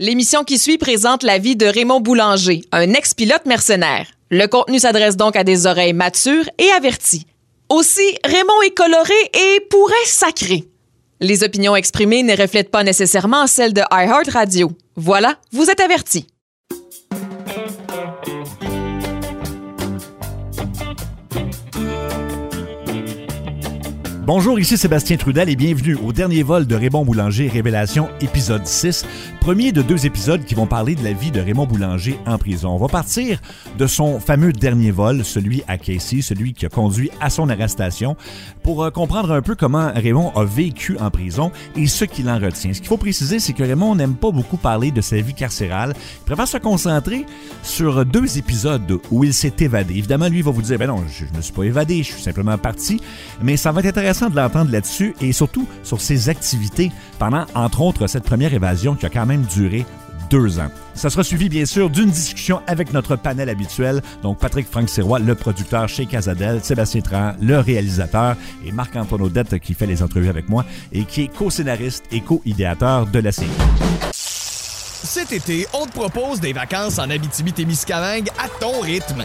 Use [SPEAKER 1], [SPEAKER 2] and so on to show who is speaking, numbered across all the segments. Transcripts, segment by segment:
[SPEAKER 1] L'émission qui suit présente la vie de Raymond Boulanger, un ex-pilote mercenaire. Le contenu s'adresse donc à des oreilles matures et averties. Aussi, Raymond est coloré et pourrait sacrer. Les opinions exprimées ne reflètent pas nécessairement celles de iHeartRadio. Voilà, vous êtes avertis.
[SPEAKER 2] Bonjour, ici Sébastien Trudel et bienvenue au dernier vol de Raymond Boulanger Révélation épisode 6, premier de deux épisodes qui vont parler de la vie de Raymond Boulanger en prison. On va partir de son fameux dernier vol, celui à Casey, celui qui a conduit à son arrestation, pour euh, comprendre un peu comment Raymond a vécu en prison et ce qu'il en retient. Ce qu'il faut préciser, c'est que Raymond n'aime pas beaucoup parler de sa vie carcérale. Il préfère se concentrer sur deux épisodes où il s'est évadé. Évidemment, lui va vous dire, ben non, je, je me suis pas évadé, je suis simplement parti, mais ça va être intéressant de l'entendre là-dessus et surtout sur ses activités pendant, entre autres, cette première évasion qui a quand même duré deux ans. Ça sera suivi, bien sûr, d'une discussion avec notre panel habituel, donc Patrick Franck Sirois, le producteur chez Casadel, Sébastien Tran, le réalisateur, et Marc-Antoine Audette qui fait les entrevues avec moi et qui est co-scénariste et co-idéateur de la série.
[SPEAKER 3] Cet été, on te propose des vacances en Abitibi-Témiscamingue à ton rythme.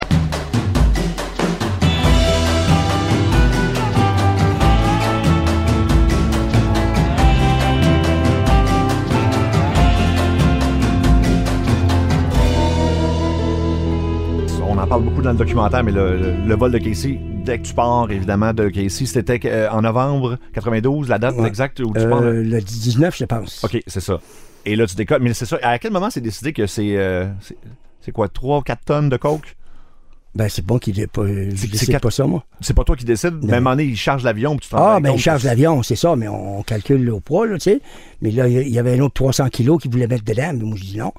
[SPEAKER 2] Parle beaucoup dans le documentaire, mais le, le- le vol de Casey, dès que tu pars, évidemment, de Casey, c'était euh, en novembre 92, la date
[SPEAKER 4] Ouais.
[SPEAKER 2] exacte où tu pars?
[SPEAKER 4] Euh, le 19, je pense.
[SPEAKER 2] OK, c'est ça. Et là, tu décolles. Mais c'est ça. À quel moment c'est décidé que c'est. euh, c'est- quoi, 3 ou 4 tonnes de coke?
[SPEAKER 4] Ben, c'est bon qu'il ait pas. Je décide
[SPEAKER 2] quatre-
[SPEAKER 4] pas ça, moi.
[SPEAKER 2] C'est pas toi qui décides. Moment donné, il charge l'avion
[SPEAKER 4] Ah, ben, il charge l'avion, c'est ça, mais on calcule au poids, là, tu sais. Mais là, il y avait un autre 300 kilos qui voulait mettre dedans, mais moi, je dis non.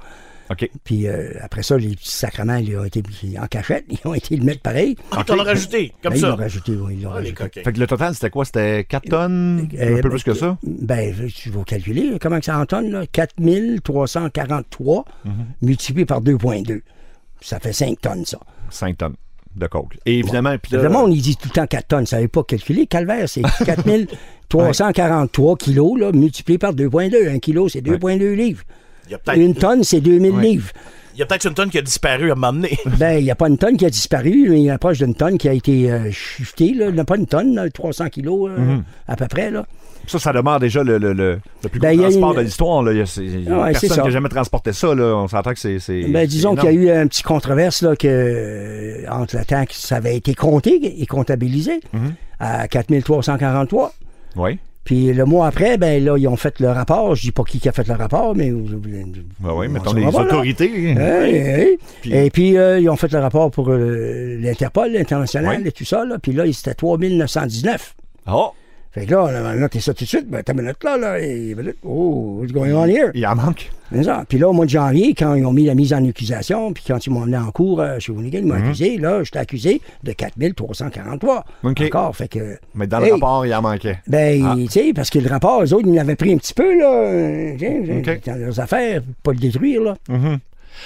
[SPEAKER 2] OK.
[SPEAKER 4] Puis euh, après ça, les petits sacrements, ils ont été mis en cachette, ils ont été le mettre pareil.
[SPEAKER 5] Ah, t'en as rajouté, comme
[SPEAKER 4] Ben, Ils
[SPEAKER 5] ça.
[SPEAKER 4] l'ont rajouté, oui, ils l'ont
[SPEAKER 5] Ah, les
[SPEAKER 4] rajouté.
[SPEAKER 2] Fait que le total, c'était quoi? C'était 4 tonnes?
[SPEAKER 4] Euh,
[SPEAKER 2] un peu plus que ça?
[SPEAKER 4] Ben, tu vas calculer comment que ça en tonne, là? 4343
[SPEAKER 2] Mhm.
[SPEAKER 4] multiplié par 2,2. Ça fait 5 tonnes, ça.
[SPEAKER 2] 5 tonnes de coke. Et évidemment, puis là-
[SPEAKER 4] Le monde, il dit tout le temps 4 tonnes. Ça n'avait pas calculé. Calvaire, c'est 4343 kilos, là, multiplié par 2,2. Un kilo, c'est 2,2 livres.
[SPEAKER 5] Y a
[SPEAKER 4] Une tonne, c'est 2000
[SPEAKER 2] Ouais.
[SPEAKER 4] livres.
[SPEAKER 5] il y a peut-être une tonne qui a disparu à un moment donné.
[SPEAKER 4] Ben, il n'y a pas une tonne qui a disparu, mais il approche d'une tonne qui a été euh, shiftée. Là. Il n'y a pas une tonne, là, 300 kilos euh,
[SPEAKER 2] Mhm.
[SPEAKER 4] à peu près. Là.
[SPEAKER 2] ça, ça demeure déjà le, le, le, le plus
[SPEAKER 4] Ben,
[SPEAKER 2] gros
[SPEAKER 4] y a
[SPEAKER 2] transport
[SPEAKER 4] une-
[SPEAKER 2] de l'histoire. Il y a, y a
[SPEAKER 4] Ouais,
[SPEAKER 2] personne qui a jamais transporté ça. Là. On s'entend que c'est.
[SPEAKER 4] Ben, disons qu'il y a eu un petit controverse là, que, euh, entre le temps que ça avait été compté et comptabilisé
[SPEAKER 2] Mhm.
[SPEAKER 4] à 4343.
[SPEAKER 2] Oui.
[SPEAKER 4] Puis le mois après, ben là, ils ont fait le rapport. Je dis pas qui qui a fait le rapport, mais.
[SPEAKER 2] Ben oui,
[SPEAKER 4] On
[SPEAKER 2] mettons les autorités.
[SPEAKER 4] Hey, hey.
[SPEAKER 2] Puis-
[SPEAKER 4] Et puis, euh, ils ont fait le rapport pour euh, l'Interpol, l'international et tout ça. Là. Puis là, c'était 3919.
[SPEAKER 2] Oh!
[SPEAKER 4] Fait que là, a noté ça tout de suite. Ben, t'as une minute là, là. Et, là, oh, what's going on here?
[SPEAKER 2] Il en manque.
[SPEAKER 4] Ça. Puis là, au mois de janvier, quand ils ont mis la mise en accusation, puis quand ils m'ont emmené en cours euh, chez Winigan, ils m'ont
[SPEAKER 2] Mhm.
[SPEAKER 4] accusé, là, j'étais accusé de 4343.
[SPEAKER 2] OK.
[SPEAKER 4] Encore. Fait que.
[SPEAKER 2] Mais dans le rapport, il en manquait.
[SPEAKER 4] Ben,
[SPEAKER 2] Ah.
[SPEAKER 4] tu sais, parce que le rapport, eux autres, ils l'avaient pris un petit peu, là. Dans leurs affaires, pas le détruire, là.
[SPEAKER 2] Mhm.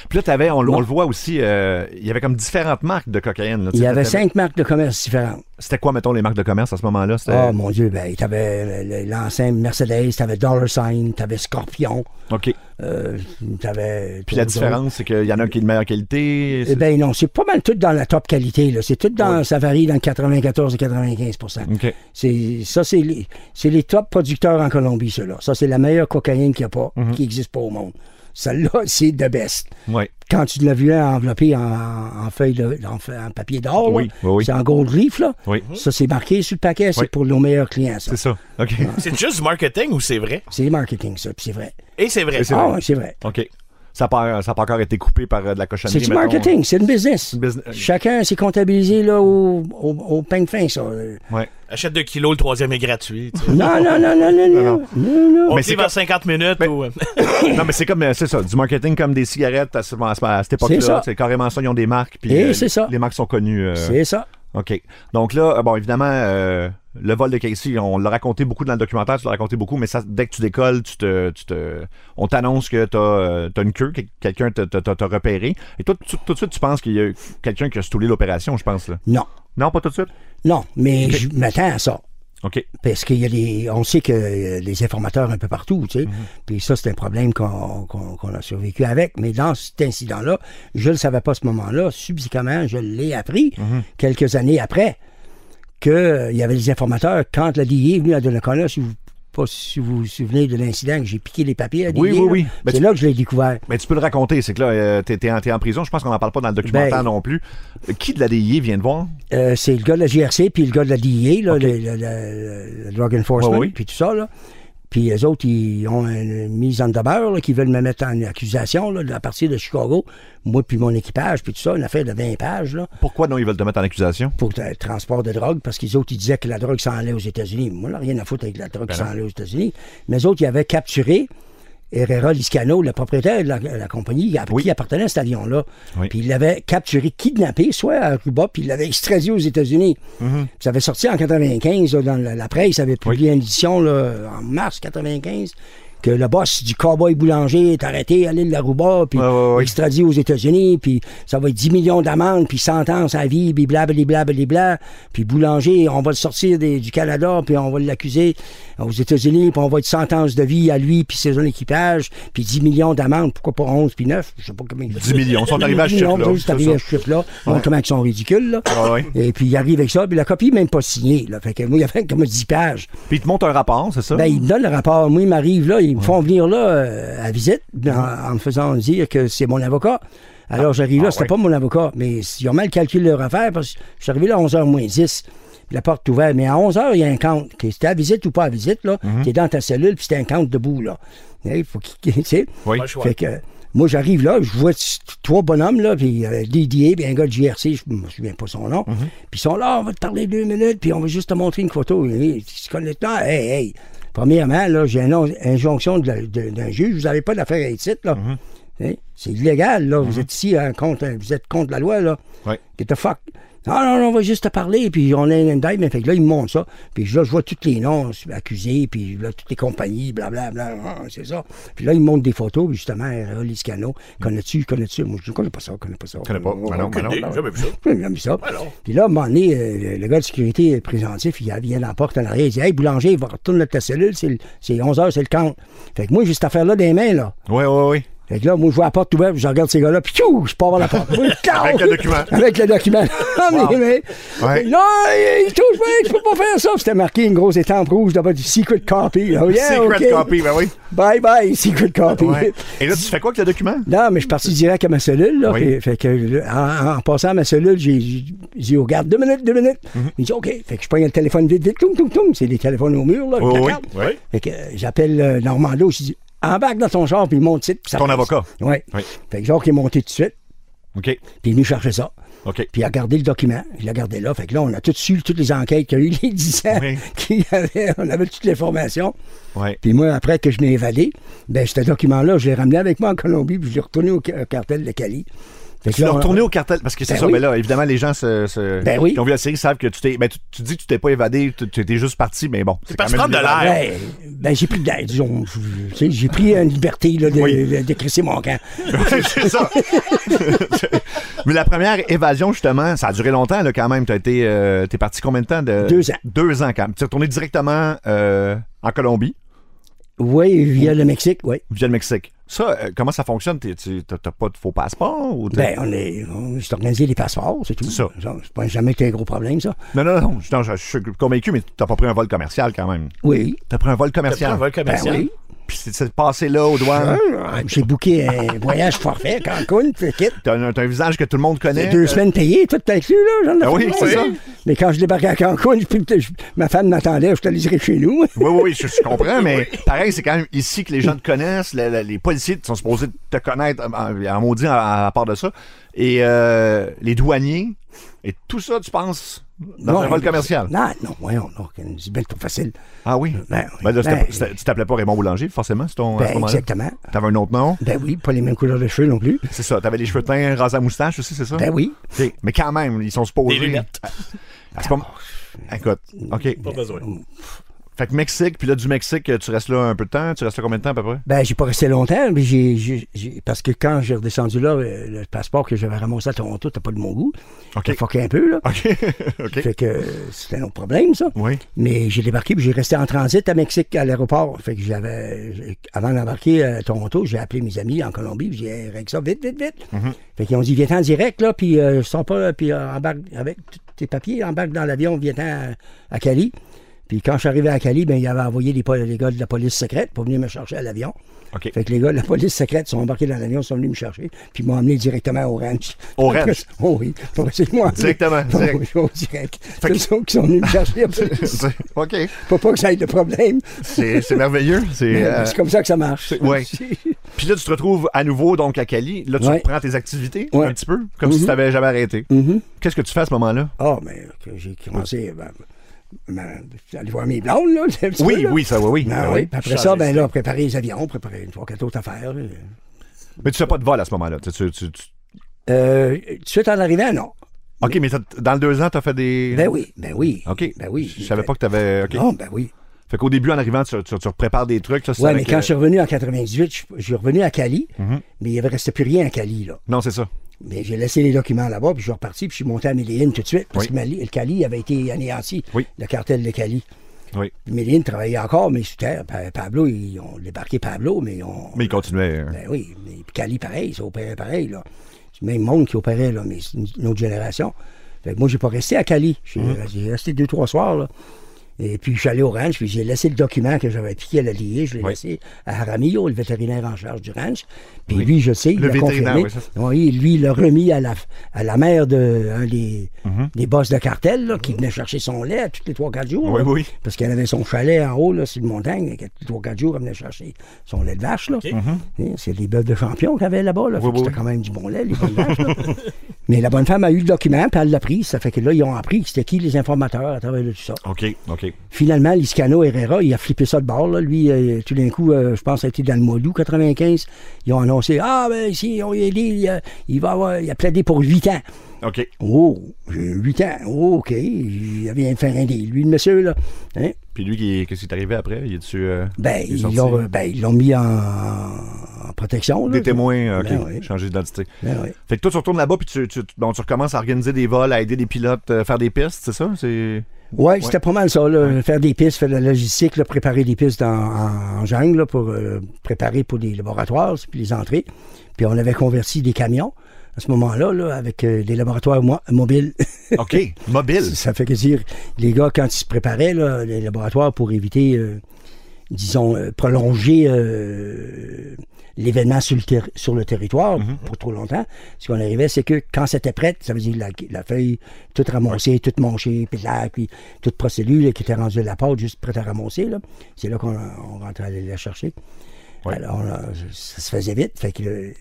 [SPEAKER 2] Puis là, t'avais, on, le- on
[SPEAKER 4] Ouais.
[SPEAKER 2] le voit aussi, euh, il y avait comme différentes marques de cocaïne. là.
[SPEAKER 4] Il y avait cinq marques de commerce différentes.
[SPEAKER 2] C'était quoi, mettons, les marques de commerce à ce moment-là?
[SPEAKER 4] Oh mon Dieu, ben, t'avais le- le- l'ancien Mercedes, t'avais Dollar Sign, t'avais Scorpion,
[SPEAKER 2] OK.
[SPEAKER 4] euh, t'avais.
[SPEAKER 2] Puis la différence, c'est qu'il y en a un qui est de meilleure qualité.
[SPEAKER 4] Eh ben non, c'est pas mal tout dans la top qualité. C'est tout dans, ça varie dans le 94 et 95
[SPEAKER 2] OK.
[SPEAKER 4] C'est, ça, c'est les, c'est les top producteurs en Colombie, ceux-là. Ça, c'est la meilleure cocaïne qu'il n'y a pas,
[SPEAKER 2] Mhm.
[SPEAKER 4] qui n'existe pas au monde. Celle-là, c'est de best.
[SPEAKER 2] Ouais.
[SPEAKER 4] Quand tu l'as vu enveloppé en, en feuille de, en, papier d'or,
[SPEAKER 2] Oui, oui, oui.
[SPEAKER 4] c'est en gold leaf, là.
[SPEAKER 2] Oui.
[SPEAKER 4] Ça, c'est marqué sur le paquet, c'est
[SPEAKER 2] Oui.
[SPEAKER 4] pour nos meilleurs clients, ça.
[SPEAKER 2] C'est ça. OK.
[SPEAKER 5] C'est juste du marketing ou c'est vrai?
[SPEAKER 4] C'est marketing, ça, puis c'est vrai.
[SPEAKER 5] Et c'est vrai.
[SPEAKER 4] Ah, c'est vrai.
[SPEAKER 2] OK. Ça n'a pas, ça a pas encore été coupé par euh, de la cochonnerie.
[SPEAKER 4] C'est du marketing, c'est une business.
[SPEAKER 2] Une business-
[SPEAKER 4] Chacun s'est comptabilisé là, au, au, au pain de fin, ça.
[SPEAKER 2] Ouais.
[SPEAKER 5] Achète 2 kilos, le troisième est gratuit. tu sais.
[SPEAKER 4] Non, non, non, non, non, non. non, non.
[SPEAKER 5] On
[SPEAKER 2] Mais c'est
[SPEAKER 5] livre en 50 minutes ou... euh,
[SPEAKER 2] non, mais c'est comme, euh, c'est ça, du marketing comme des cigarettes à, ce- à ce- à cette époque-là.
[SPEAKER 4] C'est ça.
[SPEAKER 2] C'est carrément ça, ils ont des marques. Puis,
[SPEAKER 4] Et
[SPEAKER 2] euh,
[SPEAKER 4] c'est ça.
[SPEAKER 2] Les marques sont connues. euh,
[SPEAKER 4] C'est ça.
[SPEAKER 2] OK. Donc là, bon, évidemment, euh, le vol de Casey, on l'a raconté beaucoup dans le documentaire, tu l'as raconté beaucoup, mais ça, dès que tu décolles, tu te, tu te, on t'annonce que tu as, une queue, que quelqu'un t'a- t'a t'a repéré. Et toi, tout, tout de suite, tu penses qu'il y a quelqu'un qui a stoulé l'opération, je pense. Là?
[SPEAKER 4] Non.
[SPEAKER 2] Non, pas tout de suite?
[SPEAKER 4] Non, mais je m'attends à ça.
[SPEAKER 2] OK.
[SPEAKER 4] Parce qu'il y a des. On sait que euh, les informateurs un peu partout, tu sais. Puis ça, c'est un problème qu'on qu'on- qu'on a survécu avec. Mais dans cet incident-là, je ne le savais pas à ce moment-là. Subséquemment, je l'ai appris quelques années après qu'il y avait des informateurs. Quand la DIA est venue à Donnacona, si vous pas si vous vous souvenez de l'incident que j'ai piqué les papiers à
[SPEAKER 2] Oui, oui, oui. Ben,
[SPEAKER 4] c'est
[SPEAKER 2] tu-
[SPEAKER 4] là que je l'ai découvert.
[SPEAKER 2] Mais tu peux le raconter, c'est que là, euh, t'es, en, t'es en prison, je pense qu'on n'en parle pas dans le documentaire
[SPEAKER 4] Ben-
[SPEAKER 2] non plus. Euh, Qui de la DIA vient te voir?
[SPEAKER 4] Euh, c'est le gars de la GRC puis le gars de la DIA, là, le, le- le- le Drug Enforcement,
[SPEAKER 2] oui.
[SPEAKER 4] puis tout ça. Là. Puis les autres, ils ont une mise en demeure là, qui veulent me mettre en accusation là, à partir de Chicago. Moi puis mon équipage, puis tout ça, une affaire de 20 pages là,
[SPEAKER 2] Pourquoi non, ils veulent te mettre en accusation?
[SPEAKER 4] pour le transport de drogue, parce qu'ils autres, ils disaient que la drogue s'en allait aux États-Unis. Moi, j'ai rien à foutre avec la drogue qui s'en allait aux États-Unis. Mais les autres, ils avaient capturé Herrera Liscano, le propriétaire de la, la compagnie à
[SPEAKER 2] Oui.
[SPEAKER 4] qui appartenait cet avion-là.
[SPEAKER 2] Oui.
[SPEAKER 4] Puis il l'avait capturé, kidnappé, soit à Aruba, puis il l'avait extradé aux États-Unis. Ça avait sorti en 95 là, dans la, la presse, avait publié une édition là, en mars 95 que le boss du cowboy boulanger est arrêté à l'île d'Aruba, puis
[SPEAKER 2] Ouais, ouais, ouais.
[SPEAKER 4] extradé aux États-Unis, puis ça va être 10 millions d'amendes, puis sentence à vie, puis blablabla, blablabla. Puis boulanger, on va le sortir des- du Canada, puis on va l'accuser aux États-Unis, puis on va être sentence de vie à lui, puis son équipage, puis 10 millions d'amendes, pourquoi pas 11 puis 9, je sais pas comment ils
[SPEAKER 2] 10 millions. Ils sont arrivés à ce
[SPEAKER 4] 10 millions,
[SPEAKER 2] chiffre-là,
[SPEAKER 4] ils sont arrivés à ce chiffre-là. Montre comment ils sont ridicules, là.
[SPEAKER 2] Ah ouais.
[SPEAKER 4] Et puis il arrive avec ça, puis la copie n'est même pas signée, là. Fait que moi, il y avait comme 10 pages.
[SPEAKER 2] Puis ils te montent un rapport, c'est ça?
[SPEAKER 4] Ben, ils me donnent le rapport. Moi, ils m'arrivent là, ils me font venir là euh, à visite en, en me faisant dire que c'est mon avocat. Alors, j'arrive là,
[SPEAKER 2] ah
[SPEAKER 4] c'était
[SPEAKER 2] ouais.
[SPEAKER 4] pas mon avocat, mais ils ont mal calculé leur affaire parce que je suis arrivé là à 11h moins 10. La porte est ouverte. Mais à 11h, il y a un compte. Que C'était à visite ou pas à visite, là.
[SPEAKER 2] Mhm.
[SPEAKER 4] T'es dans ta cellule, puis c'était un compte debout, là. Il faut qu'il. tu sais.
[SPEAKER 2] Oui.
[SPEAKER 5] Pas le choix.
[SPEAKER 4] Fait que. Moi, j'arrive là, je vois trois bonhommes, là, puis euh, Didier, puis un gars de GRC, je me souviens pas son nom.
[SPEAKER 2] Mhm.
[SPEAKER 4] Puis ils sont là, on va te parler deux minutes, puis on va juste te montrer une photo. Tu se connais pas? Hey, hey. Premièrement, là, j'ai une on- injonction de la- de- d'un juge, vous n'avez pas d'affaire à ici, là.
[SPEAKER 2] Mhm.
[SPEAKER 4] Hein? C'est illégal, là. Vous êtes ici hein, contre, vous êtes contre la loi, là.
[SPEAKER 2] Ouais.
[SPEAKER 4] Get the fuck. Non, non, non, on va juste te parler, puis on a un indictment. Fait que là, ils me montrent ça. Puis là, je vois tous les noms accusés, puis là, toutes les compagnies, blablabla. ah, c'est ça. Puis là, ils me montrent des photos, puis justement, R.A. Liscano. Connais-tu, connais-tu? Moi, je ne connais pas ça, je connais pas ça.
[SPEAKER 2] Connais pas. Ben non, ben non.
[SPEAKER 5] J'ai jamais vu ça.
[SPEAKER 4] J'ai jamais vu ça.
[SPEAKER 5] Alors.
[SPEAKER 4] Puis là, à un moment donné, euh, le, gars de sécurité présentif, il vient dans la porte en arrière, il dit Hey, boulanger, il va retourner ta cellule, c'est le- c'est 11 h, c'est le compte. Fait que moi, j'ai cette affaire-là des mains, là.
[SPEAKER 2] Oui, oui, oui.
[SPEAKER 4] Fait que là, moi, je vois la porte ouverte, je regarde ces gars-là, puis tchou, je pars vers la porte.
[SPEAKER 2] Avec le document.
[SPEAKER 4] Avec le document. Mais,
[SPEAKER 2] Wow.
[SPEAKER 4] mais-
[SPEAKER 2] Ouais.
[SPEAKER 4] Non, il touche pas, je peux pas faire ça. C'était marqué une grosse étampe rouge d'abord du secret copy. Oh, yeah,
[SPEAKER 2] Secret copy, ben oui.
[SPEAKER 4] Bye bye, secret copy.
[SPEAKER 2] Ouais. Et là, tu fais quoi avec le document?
[SPEAKER 4] Non, mais je suis parti direct à ma cellule. Là,
[SPEAKER 2] Oui.
[SPEAKER 4] fait, fait que, en, en passant à ma cellule, j'ai dit au garde, deux minutes, deux minutes.
[SPEAKER 2] Mhm.
[SPEAKER 4] Il dit OK. Fait que je prends le téléphone vite, vite, toum, toum, toum. C'est des téléphones au mur, là.
[SPEAKER 2] Oui,
[SPEAKER 4] je
[SPEAKER 2] oui, oui.
[SPEAKER 4] Fait que euh, j'appelle euh, Normando, je dis embarque dans ton char, puis il monte ici, puis ça
[SPEAKER 2] Ton
[SPEAKER 4] passe.
[SPEAKER 2] avocat.
[SPEAKER 4] Oui.
[SPEAKER 2] Oui.
[SPEAKER 4] Fait que Jacques est monté tout de suite,
[SPEAKER 2] OK.
[SPEAKER 4] puis il est venu chercher ça.
[SPEAKER 2] OK.
[SPEAKER 4] Puis il a gardé le document, il l'a gardé là. Fait que là, on a tout su toutes les enquêtes qu'il y a eu, les 10 ans
[SPEAKER 2] Oui.
[SPEAKER 4] qu'il y avait. On avait toute l'information.
[SPEAKER 2] Ouais.
[SPEAKER 4] Puis moi, après que je m'ai évadé, ben, ce document-là, je l'ai ramené avec moi en Colombie, puis je l'ai retourné au cartel de Cali.
[SPEAKER 2] Tu l'as retourné au cartel parce que c'est
[SPEAKER 4] Ben
[SPEAKER 2] ça.
[SPEAKER 4] oui.
[SPEAKER 2] Mais là, évidemment, les gens se, se-
[SPEAKER 4] Ben oui.
[SPEAKER 2] qui ont vu la série savent que tu t'es. Ben, tu, tu dis que tu t'es pas évadé, tu, tu étais juste parti, mais bon. C'est
[SPEAKER 5] parce
[SPEAKER 2] quand
[SPEAKER 5] que
[SPEAKER 2] même
[SPEAKER 5] prendre de l'air.
[SPEAKER 4] Ben, ben, j'ai pris de l'aide, disons. Tu J'ai pris une liberté là, de,
[SPEAKER 2] Oui.
[SPEAKER 4] de, de crisser mon camp.
[SPEAKER 2] c'est ça. mais la première évasion, justement, ça a duré longtemps, là, quand même. T'as été. euh, t'es parti combien de temps? De...
[SPEAKER 4] Deux ans.
[SPEAKER 2] Deux ans, quand même. Tu es retourné directement euh, en Colombie,
[SPEAKER 4] Oui, via le Mexique, oui.
[SPEAKER 2] via le Mexique. Ça, euh, comment ça fonctionne? Tu- T'as t'as pas de faux passeport? Ou
[SPEAKER 4] Ben, on est, on s'est organisé les passeports, c'est tout.
[SPEAKER 2] C'est ça.
[SPEAKER 4] C'est pas jamais été un gros problème, ça.
[SPEAKER 2] Non, non, non. Je, non, je- je suis convaincu, mais t'as pas pris un vol commercial quand même.
[SPEAKER 4] Oui.
[SPEAKER 2] T'as pris un vol
[SPEAKER 5] T'as pris
[SPEAKER 2] commercial.
[SPEAKER 5] un vol
[SPEAKER 4] Ben
[SPEAKER 5] commercial.
[SPEAKER 4] oui.
[SPEAKER 2] Puis c'est passé là aux douanes.
[SPEAKER 4] Ah, J'ai booké un voyage forfait, Cancun, tu quitte.
[SPEAKER 2] T'as un, visage que tout le monde connaît.
[SPEAKER 4] Deux
[SPEAKER 2] Euh,
[SPEAKER 4] semaines payées, tout inclus, là. J'en ai
[SPEAKER 2] Ah oui, c'est
[SPEAKER 4] ça. Mais quand je débarquais à Cancun, je- je- ma femme m'attendait, je te chez nous.
[SPEAKER 2] Oui, oui, oui, je, je comprends, mais pareil, c'est quand même ici que les gens te connaissent. le- le- les policiers sont supposés te connaître en, en maudit à, à part de ça. Et euh, les douaniers, et tout ça, tu penses, dans
[SPEAKER 4] Non,
[SPEAKER 2] un vol commercial?
[SPEAKER 4] Non, non, voyons, non, c'est bien trop facile.
[SPEAKER 2] Ah oui?
[SPEAKER 4] Ben oui.
[SPEAKER 2] Ben là,
[SPEAKER 4] Ben-
[SPEAKER 2] c'était- tu t'appelais pas Raymond Boulanger, forcément, c'est ton, à ce
[SPEAKER 4] Ben, exactement.
[SPEAKER 2] T'avais un autre nom?
[SPEAKER 4] Ben oui, pas les mêmes couleurs de cheveux non plus.
[SPEAKER 2] C'est ça. T'avais les cheveux teints, rasés à moustache aussi, c'est ça?
[SPEAKER 4] Ben oui.
[SPEAKER 2] Mais quand même, ils sont supposés.
[SPEAKER 5] Des lunettes.
[SPEAKER 2] Ah, c'est pas- Écoute, OK.
[SPEAKER 5] Pas besoin.
[SPEAKER 2] Fait que Mexique, puis là, du Mexique, tu restes là un peu de temps? Tu restes là combien de temps à peu près?
[SPEAKER 4] Ben, j'ai pas resté longtemps, mais j'ai, parce que quand j'ai redescendu là, euh, le passeport que j'avais ramassé à Toronto, t'as pas de mon goût.
[SPEAKER 2] OK.
[SPEAKER 4] J'ai un peu, là.
[SPEAKER 2] OK. OK.
[SPEAKER 4] Fait que c'était un autre problème, ça.
[SPEAKER 2] Oui.
[SPEAKER 4] Mais j'ai débarqué, puis j'ai resté en transit à Mexique, à l'aéroport. Fait que j'avais, avant d'embarquer à Toronto, j'ai appelé mes amis en Colombie, puis j'ai règle ça vite, vite, vite.
[SPEAKER 2] Mm-hmm.
[SPEAKER 4] Fait qu'ils ont dit, viens-t'en direct, là, puis euh, sors pas, puis euh, embarque avec tous tes papiers, embarque dans l'avion, viens-t'en à, à Cali. Puis quand je suis arrivé à Cali, ben, il avait envoyé les, gars de la police secrète pour venir me chercher à l'avion.
[SPEAKER 2] OK.
[SPEAKER 4] Fait que les gars de la police secrète sont embarqués dans l'avion, sont venus me chercher, puis ils m'ont emmené directement au ranch.
[SPEAKER 2] Au ranch?
[SPEAKER 4] Oh oui. Pour essayer de m'emmener-
[SPEAKER 2] Directement,
[SPEAKER 4] Oh
[SPEAKER 2] direct.
[SPEAKER 4] oui, oh, direct. C'est eux autres qui sont venus me chercher.
[SPEAKER 2] OK.
[SPEAKER 4] Faut pas que ça ait de problème.
[SPEAKER 2] C'est merveilleux. C'est. euh,
[SPEAKER 4] C'est comme ça que ça marche.
[SPEAKER 2] ouais. Puis là, tu te retrouves à nouveau donc à Cali. Là, tu
[SPEAKER 4] Ouais.
[SPEAKER 2] reprends tes activités
[SPEAKER 4] Ouais.
[SPEAKER 2] un petit peu, comme si
[SPEAKER 4] Mhm.
[SPEAKER 2] tu n'avais jamais arrêté.
[SPEAKER 4] Mhm.
[SPEAKER 2] Qu'est-ce que tu fais à ce moment-là?
[SPEAKER 4] Ah, mais que j'ai commencé ben, aller voir mes blondes, là.
[SPEAKER 2] Oui, oui, ça, oui, oui.
[SPEAKER 4] Ben
[SPEAKER 2] Ah
[SPEAKER 4] oui.
[SPEAKER 2] oui.
[SPEAKER 4] Après ça, ben là, préparer les avions, préparer une trois, quatre autres affaires. là.
[SPEAKER 2] Mais tu fais pas de vol à ce moment-là. Tu- tu- tu- tu-
[SPEAKER 4] Euh, tout de suite en arrivant, non.
[SPEAKER 2] OK, mais dans le deux ans, tu as fait des.
[SPEAKER 4] Ben oui, ben oui.
[SPEAKER 2] OK.
[SPEAKER 4] Ben oui.
[SPEAKER 2] Je savais pas que tu avais. OK.
[SPEAKER 4] Non, ben oui.
[SPEAKER 2] Fait qu'au début, en arrivant, tu, tu, tu prépares des trucs. Ça, c'est
[SPEAKER 4] Ouais,
[SPEAKER 2] avec,
[SPEAKER 4] mais quand
[SPEAKER 2] euh,
[SPEAKER 4] je suis revenu en 98, je je suis revenu à Cali,
[SPEAKER 2] Mhm.
[SPEAKER 4] mais il ne restait plus rien à Cali, là.
[SPEAKER 2] Non, c'est ça.
[SPEAKER 4] Mais j'ai laissé les documents là-bas, puis je suis reparti, puis je suis monté à Medellin tout de suite, parce
[SPEAKER 2] Oui.
[SPEAKER 4] que Mali- le Cali avait été anéanti,
[SPEAKER 2] Oui.
[SPEAKER 4] le cartel de Cali.
[SPEAKER 2] Oui.
[SPEAKER 4] Medellin travaillait encore, mais c'était Pa- Pablo, ils ont débarqué Pablo, mais ils ont.
[SPEAKER 2] Mais il continuait. euh,
[SPEAKER 4] Ben oui, mais Cali, pareil, ça opérait pareil, là. C'est le même monde qui opérait, là, mais c'est une, autre génération. Fait que moi, j'ai pas resté à Cali. J'ai j'ai resté deux, trois soirs, là. Et puis, je suis allé au ranch, puis j'ai laissé le document que j'avais piqué à la liée. Je l'ai
[SPEAKER 2] Oui.
[SPEAKER 4] laissé à Jaramillo, le vétérinaire en charge du ranch. Puis
[SPEAKER 2] Oui.
[SPEAKER 4] lui, je sais, il
[SPEAKER 2] Le
[SPEAKER 4] confirmé.
[SPEAKER 2] oui,
[SPEAKER 4] lui, il l'a remis à la, à la mère de un des,
[SPEAKER 2] Mhm.
[SPEAKER 4] des boss de cartel, là, qui venait chercher son lait à tous les trois, quatre jours.
[SPEAKER 2] Oui,
[SPEAKER 4] là.
[SPEAKER 2] oui.
[SPEAKER 4] Parce qu'elle avait son chalet en haut, là, sur une montagne. et tous les trois, quatre jours, elle venait chercher son lait de vache, là. Hein, C'est des bœufs de champion qu'il y avait là-bas. Là. C'était quand même du bon lait, les bonnes vaches. Mais la bonne femme a eu le document, puis elle l'a pris. Ça fait que là, ils ont appris que c'était qui les informateurs à travers de tout ça.
[SPEAKER 2] OK, OK.
[SPEAKER 4] Finalement, Liscano Herrera, il a flippé ça de bord. Là. Lui, euh, tout d'un coup, euh, je pense que a été dans le mois d'août 95. Ils ont annoncé Ah, ben, si, on, il, il, euh, il va avoir, il a plaidé pour 8 ans.
[SPEAKER 2] OK.
[SPEAKER 4] Oh, j'ai 8 ans. Oh, OK. Il vient de faire un deal. Lui, le monsieur, là. Hein?
[SPEAKER 2] Puis lui, qu'est-ce qui est arrivé après? Il euh,
[SPEAKER 4] Ben,
[SPEAKER 2] il est
[SPEAKER 4] ils
[SPEAKER 2] sorti?
[SPEAKER 4] l'ont euh, ben, ils l'ont mis en, en protection. là.
[SPEAKER 2] Des témoins, OK.
[SPEAKER 4] Ben.
[SPEAKER 2] Changer d'identité.
[SPEAKER 4] Ben.
[SPEAKER 2] Fait que toi, tu retournes là-bas, puis tu, tu, bon, tu recommences à organiser des vols, à aider des pilotes, euh, faire des pistes, c'est ça? C'est.
[SPEAKER 4] Oui, c'était pas mal ça. Là, Faire des pistes, faire de la logistique, là, préparer des pistes en, en, en jungle là, pour euh, préparer pour les laboratoires, puis les entrées. Puis on avait converti des camions à ce moment-là là, avec euh, des laboratoires mo- mobiles.
[SPEAKER 2] OK. Mobile.
[SPEAKER 4] ça fait que dire, les gars, quand ils se préparaient, là, les laboratoires, pour éviter, euh, disons, euh, prolonger euh, l'événement sur, sur le territoire pour trop longtemps, ce qu'on arrivait, c'est que quand c'était prête, ça veut dire la, la feuille toute ramassée, toute manchée, puis là, puis toute procédure qui était rendue à la pâte, juste prête à ramasser, c'est là qu'on on rentrait aller la chercher.
[SPEAKER 2] Ouais.
[SPEAKER 4] Alors, là, ça se faisait vite. Fait que le-